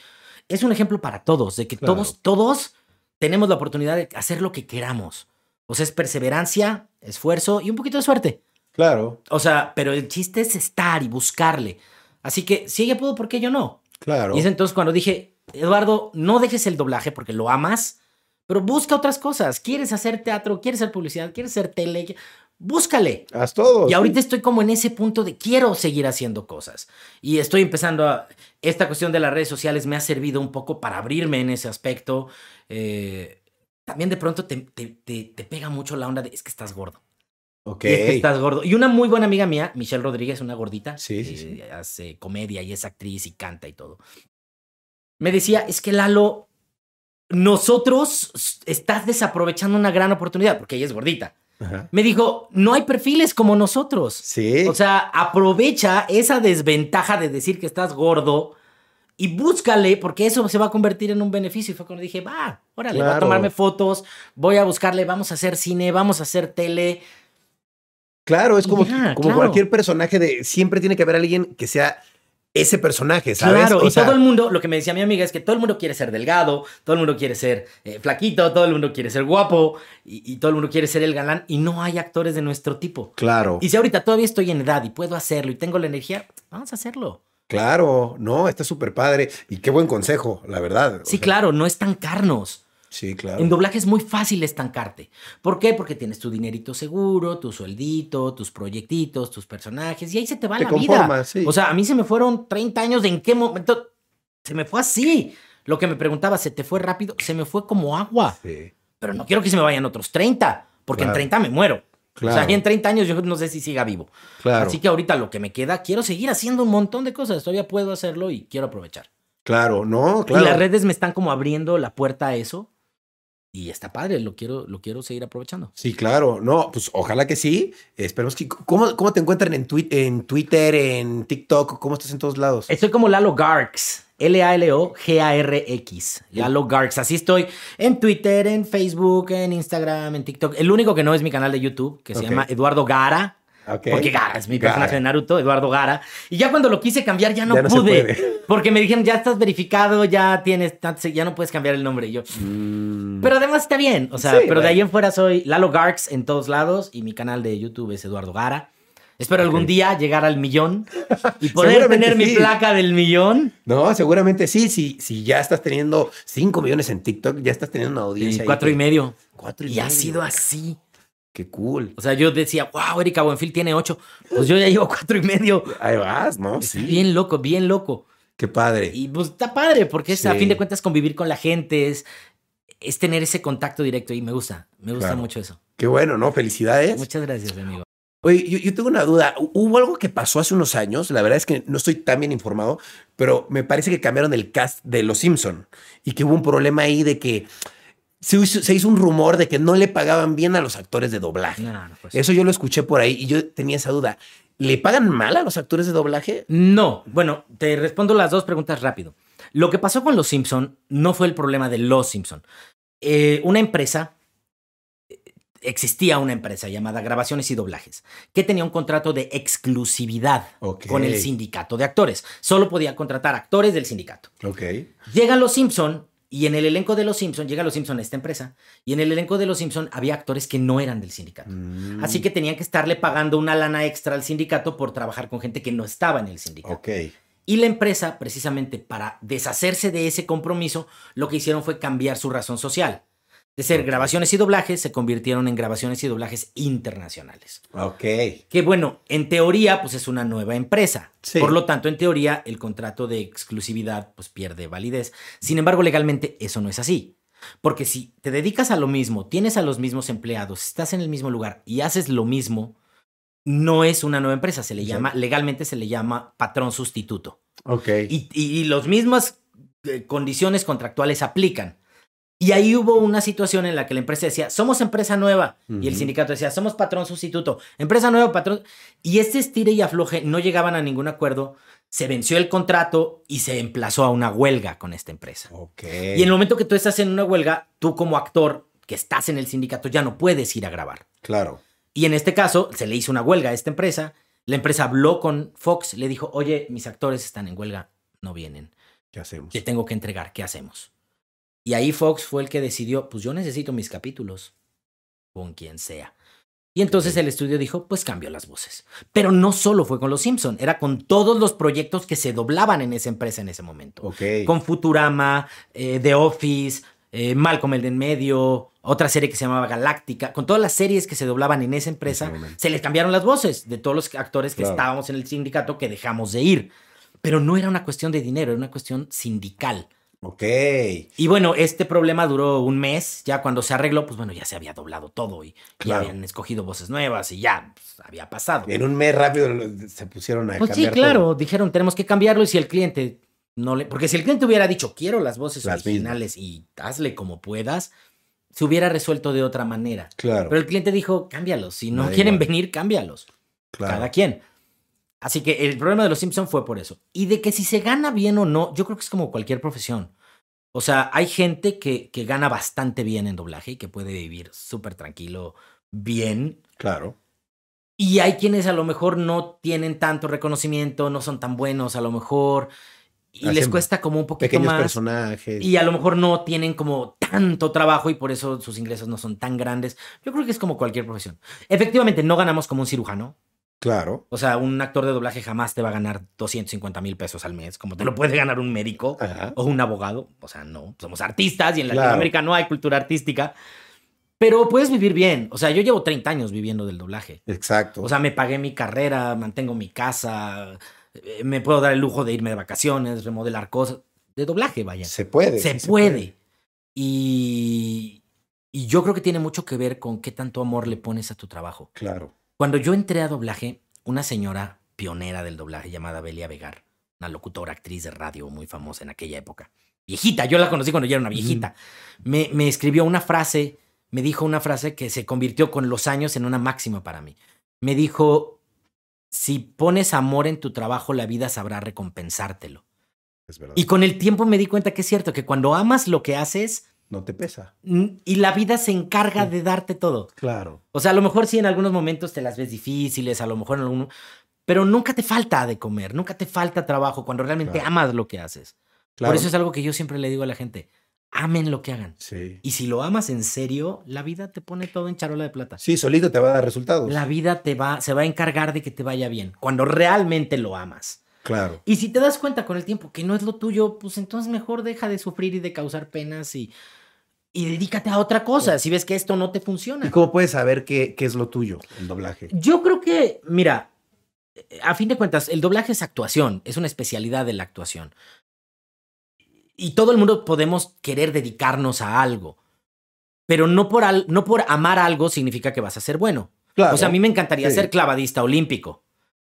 Speaker 1: es un ejemplo para todos, de que
Speaker 2: Claro.
Speaker 1: todos, todos tenemos la oportunidad de hacer lo que queramos. O sea, es perseverancia, esfuerzo y un poquito de suerte.
Speaker 2: Claro.
Speaker 1: O sea, pero el chiste es estar y buscarle. Así que si ella pudo, ¿por qué yo no?
Speaker 2: Claro.
Speaker 1: Y es entonces cuando dije, Eduardo, no dejes el doblaje porque lo amas, pero busca otras cosas. ¿Quieres hacer teatro? ¿Quieres hacer publicidad? ¿Quieres hacer tele? Búscale.
Speaker 2: Haz todo.
Speaker 1: Y ahorita estoy como en ese punto de quiero seguir haciendo cosas. Y estoy empezando a... Esta cuestión de las redes sociales me ha servido un poco para abrirme en ese aspecto. Eh, también de pronto te, te- te- te pega mucho la onda de es que estás gordo.
Speaker 2: Ok.
Speaker 1: Y es que estás gordo. Y una muy buena amiga mía, Michelle Rodríguez, una gordita,
Speaker 2: Sí, sí,
Speaker 1: eh,
Speaker 2: sí.
Speaker 1: hace comedia y es actriz y canta y todo. Me decía, es que Lalo, nosotros estás desaprovechando una gran oportunidad, porque ella es gordita.
Speaker 2: Ajá.
Speaker 1: Me dijo, no hay perfiles como nosotros.
Speaker 2: Sí.
Speaker 1: O sea, aprovecha esa desventaja de decir que estás gordo y búscale, porque eso se va a convertir en un beneficio. Y fue cuando dije, va, órale, voy a
Speaker 2: Claro.
Speaker 1: tomarme fotos, voy a buscarle, vamos a hacer cine, vamos a hacer tele.
Speaker 2: Claro, es como, como
Speaker 1: claro.
Speaker 2: cualquier personaje de siempre tiene que haber alguien que sea ese personaje, ¿sabes?
Speaker 1: Claro,
Speaker 2: O
Speaker 1: y
Speaker 2: sea,
Speaker 1: todo el mundo, lo que me decía mi amiga es que todo el mundo quiere ser delgado, todo el mundo quiere ser eh, flaquito, todo el mundo quiere ser guapo y, y todo el mundo quiere ser el galán y no hay actores de nuestro tipo.
Speaker 2: Claro,
Speaker 1: Y si ahorita todavía estoy en edad y puedo hacerlo y tengo la energía, vamos a hacerlo.
Speaker 2: Claro, no, está súper padre y qué buen consejo, la verdad. O
Speaker 1: Sí,
Speaker 2: sea,
Speaker 1: claro, no estancarnos.
Speaker 2: Sí, claro.
Speaker 1: En doblaje es muy fácil estancarte. ¿Por qué? Porque tienes tu dinerito seguro, tu sueldito, tus proyectitos, tus personajes y ahí se te va
Speaker 2: Te
Speaker 1: la vida.
Speaker 2: conformas, sí.
Speaker 1: O sea, a mí se me fueron 30 años de en qué momento se me fue así. Lo que me preguntaba, ¿se te fue rápido? Se me fue como agua.
Speaker 2: Sí,
Speaker 1: Pero no quiero que se me vayan otros 30, porque
Speaker 2: Claro.
Speaker 1: en 30 me muero. O
Speaker 2: Claro.
Speaker 1: sea, y en 30 años yo no sé si siga vivo.
Speaker 2: claro,
Speaker 1: Así que ahorita lo que me queda, quiero seguir haciendo un montón de cosas. Todavía puedo hacerlo y quiero aprovechar.
Speaker 2: claro, no, claro.
Speaker 1: Y las redes me están como abriendo la puerta a eso. Y está padre, lo quiero, lo quiero seguir aprovechando.
Speaker 2: Sí, claro. No, pues ojalá que sí. Esperemos que. ¿Cómo, cómo te encuentran en, twi- en Twitter, en TikTok? ¿Cómo estás en todos lados?
Speaker 1: Estoy como Lalo Garx. L-A-L-O-G-A-R-X. Lalo Garx. Así estoy en Twitter, en Facebook, en Instagram, en TikTok. El único que no es mi canal de YouTube, que se llama Eduardo Gara. Porque Gara es mi
Speaker 2: Gara.
Speaker 1: personaje de Naruto, Eduardo Gara. Y ya cuando lo quise cambiar, ya no,
Speaker 2: Ya no se
Speaker 1: pude. Porque me dijeron, ya estás verificado, ya tienes, ya no puedes cambiar el nombre. Y yo,
Speaker 2: Mm,
Speaker 1: pero además está bien. O sea,
Speaker 2: Sí,
Speaker 1: pero de ahí en fuera soy Lalo Garx en todos lados y mi canal de YouTube es Eduardo Gara. Espero algún día llegar al millón y poder tener mi placa del millón.
Speaker 2: No, seguramente sí. Si, si ya estás teniendo 5 millones en TikTok, ya estás teniendo una
Speaker 1: Y
Speaker 2: audiencia. ahí
Speaker 1: cuatro y medio.
Speaker 2: Cuatro y,
Speaker 1: Y ha
Speaker 2: medio.
Speaker 1: sido así.
Speaker 2: Qué cool.
Speaker 1: O sea, yo decía, wow, Erika Buenfil tiene ocho. Pues yo ya llevo cuatro y medio.
Speaker 2: Ahí vas, ¿no? Sí.
Speaker 1: Bien loco, bien loco.
Speaker 2: Qué padre.
Speaker 1: Y pues está padre, porque es a fin de cuentas convivir con la gente, es, es tener ese contacto directo y me gusta, me gusta
Speaker 2: Claro.
Speaker 1: mucho eso.
Speaker 2: Qué bueno, ¿no? Felicidades.
Speaker 1: Muchas gracias, amigo.
Speaker 2: Oye, yo, yo tengo una duda. Hu- Hubo algo que pasó hace unos años, la verdad es que no estoy tan bien informado, pero me parece que cambiaron el cast de Los Simpson y que hubo un problema ahí de que se hizo, se hizo un rumor de que no le pagaban bien a los actores de doblaje.
Speaker 1: No, no, pues.
Speaker 2: Eso yo lo escuché por ahí y yo tenía esa duda. ¿Le pagan mal a los actores de doblaje?
Speaker 1: No, bueno, te respondo las dos preguntas rápido. Lo que pasó con los Simpson no fue el problema de los Simpson. Eh, una empresa, existía una empresa llamada Grabaciones y Doblajes, que tenía un contrato de exclusividad con el sindicato de actores. Solo podía contratar actores del sindicato.
Speaker 2: Ok.
Speaker 1: Llegan los Simpson y en el elenco de los Simpson, llega los Simpson a esta empresa, y en el elenco de los Simpson había actores que no eran del sindicato.
Speaker 2: Mm,
Speaker 1: Así que tenían que estarle pagando una lana extra al sindicato por trabajar con gente que no estaba en el sindicato. Y la empresa, precisamente para deshacerse de ese compromiso, lo que hicieron fue cambiar su razón social. De ser grabaciones y doblajes, se convirtieron en grabaciones y doblajes internacionales.
Speaker 2: Ok.
Speaker 1: Que bueno, en teoría, pues es una nueva empresa.
Speaker 2: Sí.
Speaker 1: Por lo tanto, en teoría, el contrato de exclusividad pues pierde validez. Sin embargo, legalmente eso no es así. Porque si te dedicas a lo mismo, tienes a los mismos empleados, estás en el mismo lugar y haces lo mismo, no es una nueva empresa. Se le llama, legalmente se le llama patrón sustituto.
Speaker 2: Ok.
Speaker 1: Y, y, y las mismas eh, condiciones contractuales aplican. Y ahí hubo una situación en la que la empresa decía, somos empresa nueva. Y el sindicato decía, somos patrón sustituto. Empresa nueva, patrón. Y este estire y afloje no llegaban a ningún acuerdo. Se venció el contrato y se emplazó a una huelga con esta empresa.
Speaker 2: Ok.
Speaker 1: Y en el momento que tú estás en una huelga, tú como actor que estás en el sindicato ya no puedes ir a grabar.
Speaker 2: Claro.
Speaker 1: Y en este caso, se le hizo una huelga a esta empresa. La empresa habló con Fox, le dijo, oye, mis actores están en huelga, no vienen.
Speaker 2: ¿Qué hacemos?
Speaker 1: Te tengo que entregar, ¿qué hacemos? Y ahí Fox fue el que decidió, pues yo necesito mis capítulos, con quien sea. Y entonces el estudio dijo, pues cambio las voces. Pero no solo fue con Los Simpson, era con todos los proyectos que se doblaban en esa empresa en ese momento.
Speaker 2: Ok.
Speaker 1: Con Futurama, eh, The Office, eh, Malcolm el de en medio, otra serie que se llamaba Galáctica, con todas las series que se doblaban en esa empresa, se les cambiaron las voces de todos los actores que
Speaker 2: Claro.
Speaker 1: estábamos en el sindicato que dejamos de ir. Pero no era una cuestión de dinero, era una cuestión sindical.
Speaker 2: Ok.
Speaker 1: Y bueno, este problema duró un mes. Ya cuando se arregló, pues bueno, ya se había doblado todo y
Speaker 2: Claro.
Speaker 1: ya habían escogido voces nuevas y ya pues, había pasado.
Speaker 2: En un mes rápido se pusieron a
Speaker 1: Pues sí,
Speaker 2: cambiar
Speaker 1: claro,
Speaker 2: todo.
Speaker 1: dijeron, tenemos que cambiarlo y si el cliente no le... Porque si el cliente hubiera dicho, quiero las voces
Speaker 2: Las
Speaker 1: originales y hazle como puedas, se hubiera resuelto de otra manera.
Speaker 2: Claro.
Speaker 1: Pero el cliente dijo, cámbialos. Si no quieren venir, cámbialos.
Speaker 2: claro.
Speaker 1: Cada quien. Así que el problema de los Simpson fue por eso. Y de que si se gana bien o no, yo creo que es como cualquier profesión. O sea, hay gente que, que gana bastante bien en doblaje y que puede vivir súper tranquilo, bien.
Speaker 2: Claro.
Speaker 1: Y hay quienes a lo mejor no tienen tanto reconocimiento, no son tan buenos a lo mejor, y les cuesta como un poquito
Speaker 2: Pequeños
Speaker 1: más.
Speaker 2: personajes.
Speaker 1: Y a lo mejor no tienen como tanto trabajo y por eso sus ingresos no son tan grandes. Yo creo que es como cualquier profesión. Efectivamente, no ganamos como un cirujano.
Speaker 2: Claro.
Speaker 1: O sea, un actor de doblaje jamás te va a ganar 250 mil pesos al mes, como te lo puede ganar un médico
Speaker 2: Ajá.
Speaker 1: o un abogado. O sea, no, somos artistas y en
Speaker 2: Claro.
Speaker 1: Latinoamérica no hay cultura artística. Pero puedes vivir bien. O sea, yo llevo 30 años viviendo del doblaje.
Speaker 2: Exacto.
Speaker 1: O sea, me pagué mi carrera, mantengo mi casa, eh, me puedo dar el lujo de irme de vacaciones, remodelar cosas. De doblaje, vaya.
Speaker 2: se puede.
Speaker 1: se, puede. Y, y yo creo que tiene mucho que ver con qué tanto amor le pones a tu trabajo.
Speaker 2: Claro.
Speaker 1: Cuando yo entré a doblaje, una señora pionera del doblaje llamada Belia Vegar, una locutora, actriz de radio muy famosa en aquella época, viejita, yo la conocí cuando yo era una viejita, me, me escribió una frase, me dijo una frase que se convirtió con los años en una máxima para mí. Me dijo, si pones amor en tu trabajo, la vida sabrá recompensártelo.
Speaker 2: Es verdad.
Speaker 1: Y con el tiempo me di cuenta que es cierto, que cuando amas lo que haces,
Speaker 2: no te pesa.
Speaker 1: mm, y la vida se encarga de darte todo.
Speaker 2: Claro.
Speaker 1: O sea, a lo mejor sí en algunos momentos te las ves difíciles, a lo mejor en alguno, pero nunca te falta de comer, nunca te falta trabajo cuando realmente
Speaker 2: Claro.
Speaker 1: amas lo que haces.
Speaker 2: Claro.
Speaker 1: Por eso es algo que yo siempre le digo a la gente, amen lo que hagan.
Speaker 2: Sí.
Speaker 1: Y si lo amas en serio, la vida te pone todo en charola de plata.
Speaker 2: Sí, solito te va a dar resultados.
Speaker 1: La vida te va, se va a encargar de que te vaya bien, cuando realmente lo amas.
Speaker 2: Claro.
Speaker 1: Y si te das cuenta con el tiempo que no es lo tuyo, pues entonces mejor deja de sufrir y de causar penas y, y dedícate a otra cosa si ves que esto no te funciona.
Speaker 2: ¿Y cómo puedes saber qué, qué es lo tuyo, el doblaje?
Speaker 1: Yo creo que, mira, eh, a fin de cuentas, el doblaje es actuación, es una especialidad de la actuación. Y todo el mundo podemos querer dedicarnos a algo, pero no por, al- no por amar algo significa que vas a ser bueno.
Speaker 2: Claro.
Speaker 1: O sea, a mí me encantaría
Speaker 2: Sí.
Speaker 1: ser clavadista olímpico.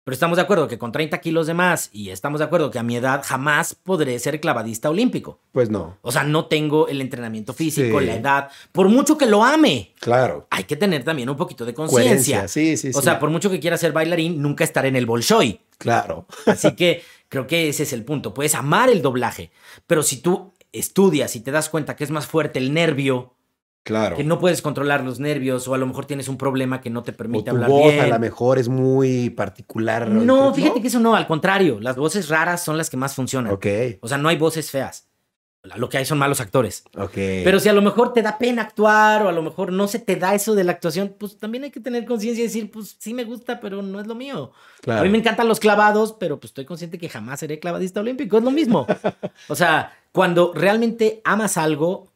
Speaker 1: Pero estamos de acuerdo que con 30 kilos de más y estamos de acuerdo que a mi edad jamás podré ser clavadista olímpico.
Speaker 2: Pues no.
Speaker 1: O sea, no tengo el entrenamiento físico,
Speaker 2: Sí.
Speaker 1: la edad. Por mucho que lo ame,
Speaker 2: Claro.
Speaker 1: hay que tener también un poquito de conciencia.
Speaker 2: Sí, sí,
Speaker 1: O
Speaker 2: sí.
Speaker 1: sea, por mucho que quiera ser bailarín, nunca estaré en el Bolshoi.
Speaker 2: Claro.
Speaker 1: Así que creo que ese es el punto. Puedes amar el doblaje, pero si tú estudias y te das cuenta que es más fuerte el nervio,
Speaker 2: Claro.
Speaker 1: que no puedes controlar los nervios o a lo mejor tienes un problema que no te
Speaker 2: o
Speaker 1: permite
Speaker 2: tu
Speaker 1: hablar
Speaker 2: voz
Speaker 1: bien.
Speaker 2: a lo mejor es muy particular.
Speaker 1: No, fíjate que eso no, al contrario, las voces raras son las que más funcionan.
Speaker 2: Ok,
Speaker 1: O sea, no hay voces feas. Lo que hay son malos actores.
Speaker 2: ok.
Speaker 1: Pero si a lo mejor te da pena actuar o a lo mejor no se te da eso de la actuación, pues también hay que tener conciencia y decir, pues sí me gusta, pero no es lo mío.
Speaker 2: Claro.
Speaker 1: A mí me encantan los clavados, pero pues estoy consciente que jamás seré clavadista olímpico, es lo mismo. o sea, cuando realmente amas algo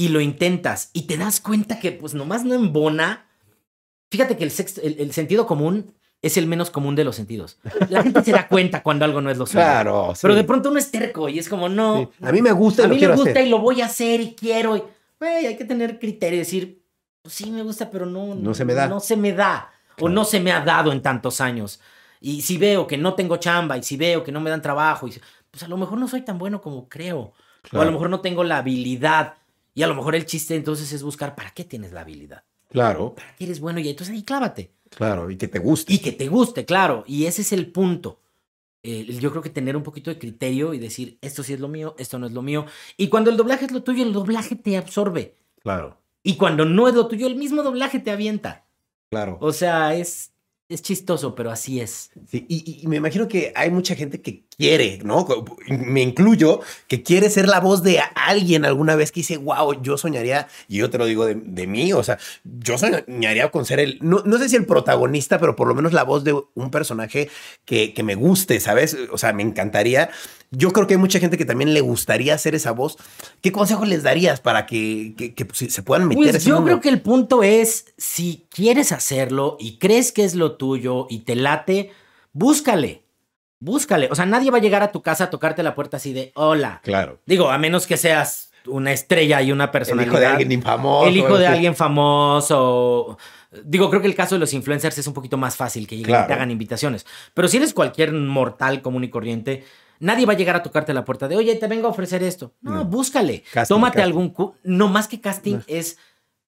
Speaker 1: y lo intentas y te das cuenta que pues nomás no embona, fíjate que el, sexto- el, el sentido común es el menos común de los sentidos. La gente se da cuenta cuando algo no es lo suyo.
Speaker 2: Claro.
Speaker 1: Pero de pronto uno es terco y es como, no,
Speaker 2: Sí. A mí me gusta y
Speaker 1: a
Speaker 2: lo
Speaker 1: mí me gusta
Speaker 2: hacer.
Speaker 1: y lo voy a hacer y quiero. y- hay que tener criterio y decir, pues sí me gusta, pero no,
Speaker 2: No se me da.
Speaker 1: No se me da. O no se me ha dado en tantos años. Y si veo que no tengo chamba y si veo que no me dan trabajo, y pues a lo mejor no soy tan bueno como creo. O a lo mejor no tengo la habilidad. Y a lo mejor el chiste entonces es buscar para qué tienes la habilidad.
Speaker 2: Claro,
Speaker 1: ¿Para qué eres bueno? Y entonces ahí clávate.
Speaker 2: claro. Y que te guste.
Speaker 1: Y que te guste, claro. Y ese es el punto. Eh, yo creo que tener un poquito de criterio y decir, esto sí es lo mío, esto no es lo mío. Y cuando el doblaje es lo tuyo, el doblaje te absorbe.
Speaker 2: Claro,
Speaker 1: Y cuando no es lo tuyo, el mismo doblaje te avienta.
Speaker 2: claro.
Speaker 1: O sea, es, es chistoso, pero así es.
Speaker 2: Sí, y, y- y me imagino que hay mucha gente que quiere, ¿no? Me incluyo, que quiere ser la voz de alguien alguna vez que dice, wow, yo soñaría, y yo te lo digo de, de mí, o sea, yo soñaría con ser el, no, no sé si el protagonista, pero por lo menos la voz de un personaje que, que me guste, ¿sabes? O sea, me encantaría. Yo creo que hay mucha gente que también le gustaría hacer esa voz. ¿Qué consejos les darías para que, que- que, se puedan meter
Speaker 1: Pues
Speaker 2: ese
Speaker 1: yo
Speaker 2: mundo?
Speaker 1: creo que el punto es, si quieres hacerlo y crees que es lo tuyo y te late, búscale. Búscale. O sea, nadie va a llegar a tu casa a tocarte la puerta así de, hola.
Speaker 2: Claro.
Speaker 1: Digo, a menos que seas una estrella y una
Speaker 2: El
Speaker 1: personalidad.
Speaker 2: hijo de alguien famoso.
Speaker 1: El hijo de
Speaker 2: este,
Speaker 1: alguien famoso. Digo, creo que el caso de los influencers es un poquito más fácil que lleguen y te hagan invitaciones. Pero si eres cualquier mortal común y corriente, nadie va a llegar a tocarte la puerta de, oye, te vengo a ofrecer esto. No,
Speaker 2: No.
Speaker 1: búscale.
Speaker 2: Casting,
Speaker 1: Tómate
Speaker 2: casting.
Speaker 1: algún. No, más que casting,
Speaker 2: No.
Speaker 1: es.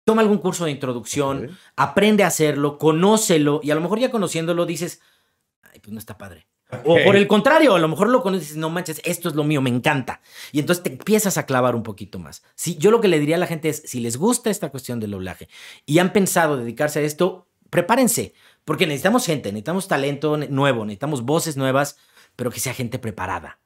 Speaker 1: Toma algún curso de introducción, aprende a hacerlo, conócelo y a lo mejor ya conociéndolo dices, ay, pues no está padre. O por el contrario, a lo mejor lo conoces y dices, no manches, esto es lo mío, me encanta. Y entonces te empiezas a clavar un poquito más. Sí, yo lo que le diría a la gente es, si les gusta esta cuestión del doblaje y han pensado dedicarse a esto, prepárense, Porque necesitamos gente, necesitamos talento nuevo, necesitamos voces nuevas, pero que sea gente preparada.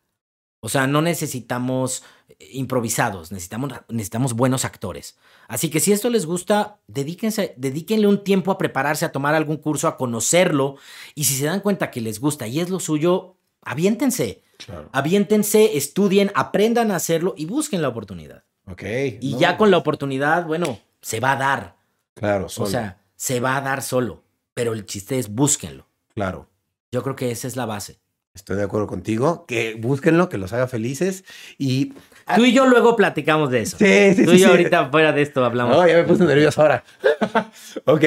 Speaker 1: O sea, no necesitamos eh, improvisados, necesitamos, necesitamos buenos actores. Así que si esto les gusta, dedíquense, dedíquenle un tiempo a prepararse, a tomar algún curso, a conocerlo. Y si se dan cuenta que les gusta y es lo suyo, aviéntense.
Speaker 2: Claro.
Speaker 1: Aviéntense, estudien, aprendan a hacerlo y busquen la oportunidad.
Speaker 2: Ok.
Speaker 1: Y
Speaker 2: no,
Speaker 1: ya con la oportunidad, bueno, se va a dar.
Speaker 2: Claro,
Speaker 1: O
Speaker 2: solo.
Speaker 1: sea, se va a dar solo. Pero el chiste es búsquenlo.
Speaker 2: claro.
Speaker 1: Yo creo que esa es la base.
Speaker 2: Estoy de acuerdo contigo. Que búsquenlo, que los haga felices. Y.
Speaker 1: Tú y yo luego platicamos de eso.
Speaker 2: Sí, sí,
Speaker 1: Tú
Speaker 2: sí,
Speaker 1: y yo
Speaker 2: sí.
Speaker 1: ahorita fuera de esto hablamos.
Speaker 2: No, ya me puse nervioso ahora. ok.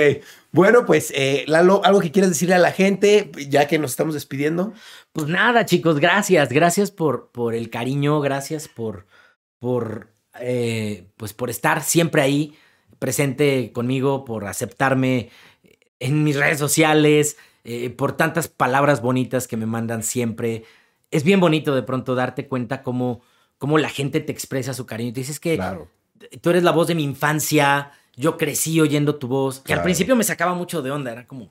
Speaker 2: Bueno, pues, eh, Lalo, algo que quieres decirle a la gente, ya que nos estamos despidiendo.
Speaker 1: Pues nada, chicos, gracias. Gracias por, por el cariño, gracias por, por, eh, pues por estar siempre ahí, presente conmigo, por aceptarme en mis redes sociales, eh, por tantas palabras bonitas que me mandan siempre. Es bien bonito de pronto darte cuenta cómo, cómo la gente te expresa su cariño. Te dices que
Speaker 2: Claro.
Speaker 1: tú eres la voz de mi infancia, yo crecí oyendo tu voz, que al principio me sacaba mucho de onda, era como,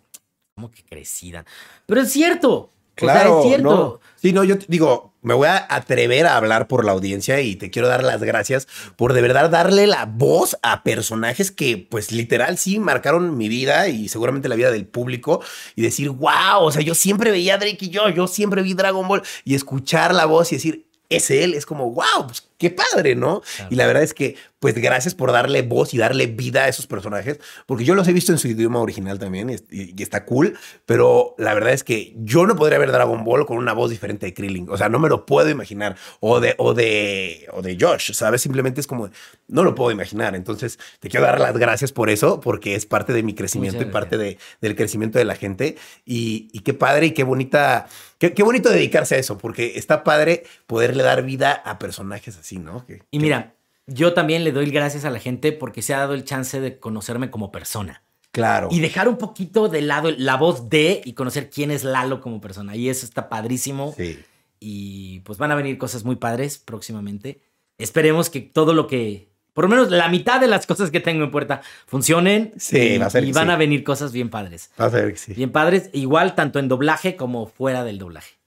Speaker 1: como que crecida. Pero es cierto,
Speaker 2: Claro,
Speaker 1: o sea, es cierto.
Speaker 2: no. Sí, no, yo digo, me voy a atrever a hablar por la audiencia y te quiero dar las gracias por de verdad darle la voz a personajes que, pues, literal sí marcaron mi vida y seguramente la vida del público y decir, wow, o sea, yo siempre veía a Drake y yo, yo siempre vi Dragon Ball y escuchar la voz y decir, es él, es como, wow, pues qué padre, ¿no?
Speaker 1: Claro.
Speaker 2: Y la verdad es que, pues gracias por darle voz y darle vida a esos personajes, porque yo los he visto en su idioma original también y, está cool, pero la verdad es que yo no podría ver Dragon Ball con una voz diferente de Krillin, o sea, no me lo puedo imaginar, o de, o de, o de Josh, ¿sabes? Simplemente es como, no lo puedo imaginar, entonces te quiero dar las gracias por eso, porque es parte de mi crecimiento y parte de, del crecimiento de la gente, y, y qué padre y qué bonita, qué, qué bonito dedicarse a eso, porque está padre poderle dar vida a personajes así, ¿no? Que-
Speaker 1: Y
Speaker 2: que-
Speaker 1: mira, yo también le doy gracias a la gente porque se ha dado el chance de conocerme como persona.
Speaker 2: Claro.
Speaker 1: Y dejar un poquito de lado la voz de y conocer quién es Lalo como persona. Y eso está padrísimo.
Speaker 2: Sí.
Speaker 1: Y pues van a venir cosas muy padres próximamente. Esperemos que todo lo que, por lo menos la mitad de las cosas que tengo en puerta funcionen.
Speaker 2: Sí,
Speaker 1: y,
Speaker 2: va a ser
Speaker 1: y van
Speaker 2: sí.
Speaker 1: a venir cosas bien padres.
Speaker 2: Vas a que sí.
Speaker 1: Bien padres, igual tanto en doblaje como fuera del doblaje.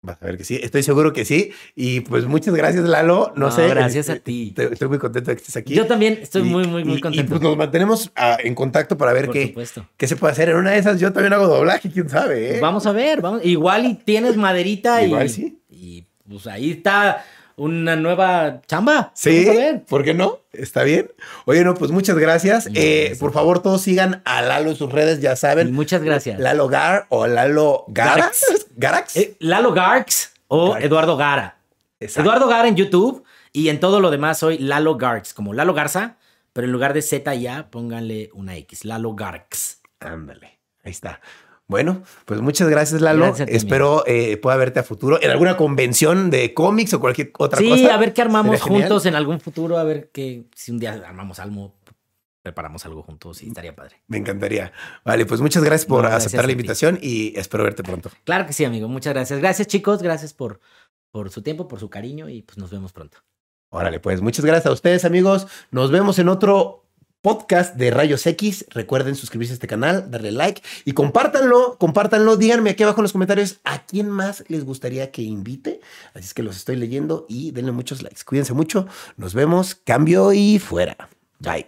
Speaker 2: Vas a ver que sí. Estoy seguro que sí. Y pues muchas gracias, Lalo. No,
Speaker 1: No,
Speaker 2: sé.
Speaker 1: gracias a
Speaker 2: eh,
Speaker 1: ti.
Speaker 2: Estoy muy contento de que estés aquí.
Speaker 1: Yo también estoy
Speaker 2: Y-
Speaker 1: muy, muy, muy contento.
Speaker 2: Y pues nos mantenemos ah, en contacto para ver
Speaker 1: por
Speaker 2: qué,
Speaker 1: supuesto.
Speaker 2: qué se puede hacer. En una de esas yo también hago doblaje, quién sabe. ¿eh?
Speaker 1: Pues vamos a ver, vamos. Igual y tienes maderita
Speaker 2: Igual
Speaker 1: y,
Speaker 2: sí.
Speaker 1: y pues ahí está una nueva chamba.
Speaker 2: Sí. ¿por qué no? Está bien. Oye, no, pues muchas gracias. Eh, por favor, todos sigan a Lalo en sus redes, ya saben.
Speaker 1: muchas gracias.
Speaker 2: Lalo Gar o Lalo Garax.
Speaker 1: Garax.
Speaker 2: Garax.
Speaker 1: Eh, Lalo Garx o
Speaker 2: Garx.
Speaker 1: Eduardo Gara.
Speaker 2: Exacto.
Speaker 1: Eduardo Gara en YouTube y en todo lo demás soy Lalo Garx, como Lalo Garza, pero en lugar de Z y A, pónganle una X. Lalo Garx.
Speaker 2: Ándale, ahí está. Bueno, pues muchas gracias, Lalo.
Speaker 1: Gracias
Speaker 2: Espero eh, pueda verte a futuro en alguna convención de cómics o cualquier otra
Speaker 1: Sí,
Speaker 2: cosa.
Speaker 1: a ver qué armamos juntos en algún futuro, a ver que si un día armamos algo, preparamos algo juntos y estaría padre.
Speaker 2: Me encantaría. Vale, pues muchas gracias por
Speaker 1: No,
Speaker 2: aceptar la invitación y espero verte pronto.
Speaker 1: Claro que sí, amigo. Muchas gracias. Gracias, chicos. Gracias por, por su tiempo, por su cariño y pues nos vemos pronto.
Speaker 2: Órale, pues muchas gracias a ustedes, amigos. Nos vemos en otro podcast de Rayos X. Recuerden suscribirse a este canal, darle like y compártanlo, compártanlo. Díganme aquí abajo en los comentarios a quién más les gustaría que invite. Así es que los estoy leyendo y denle muchos likes. Cuídense mucho. Nos vemos. Cambio y fuera. Bye.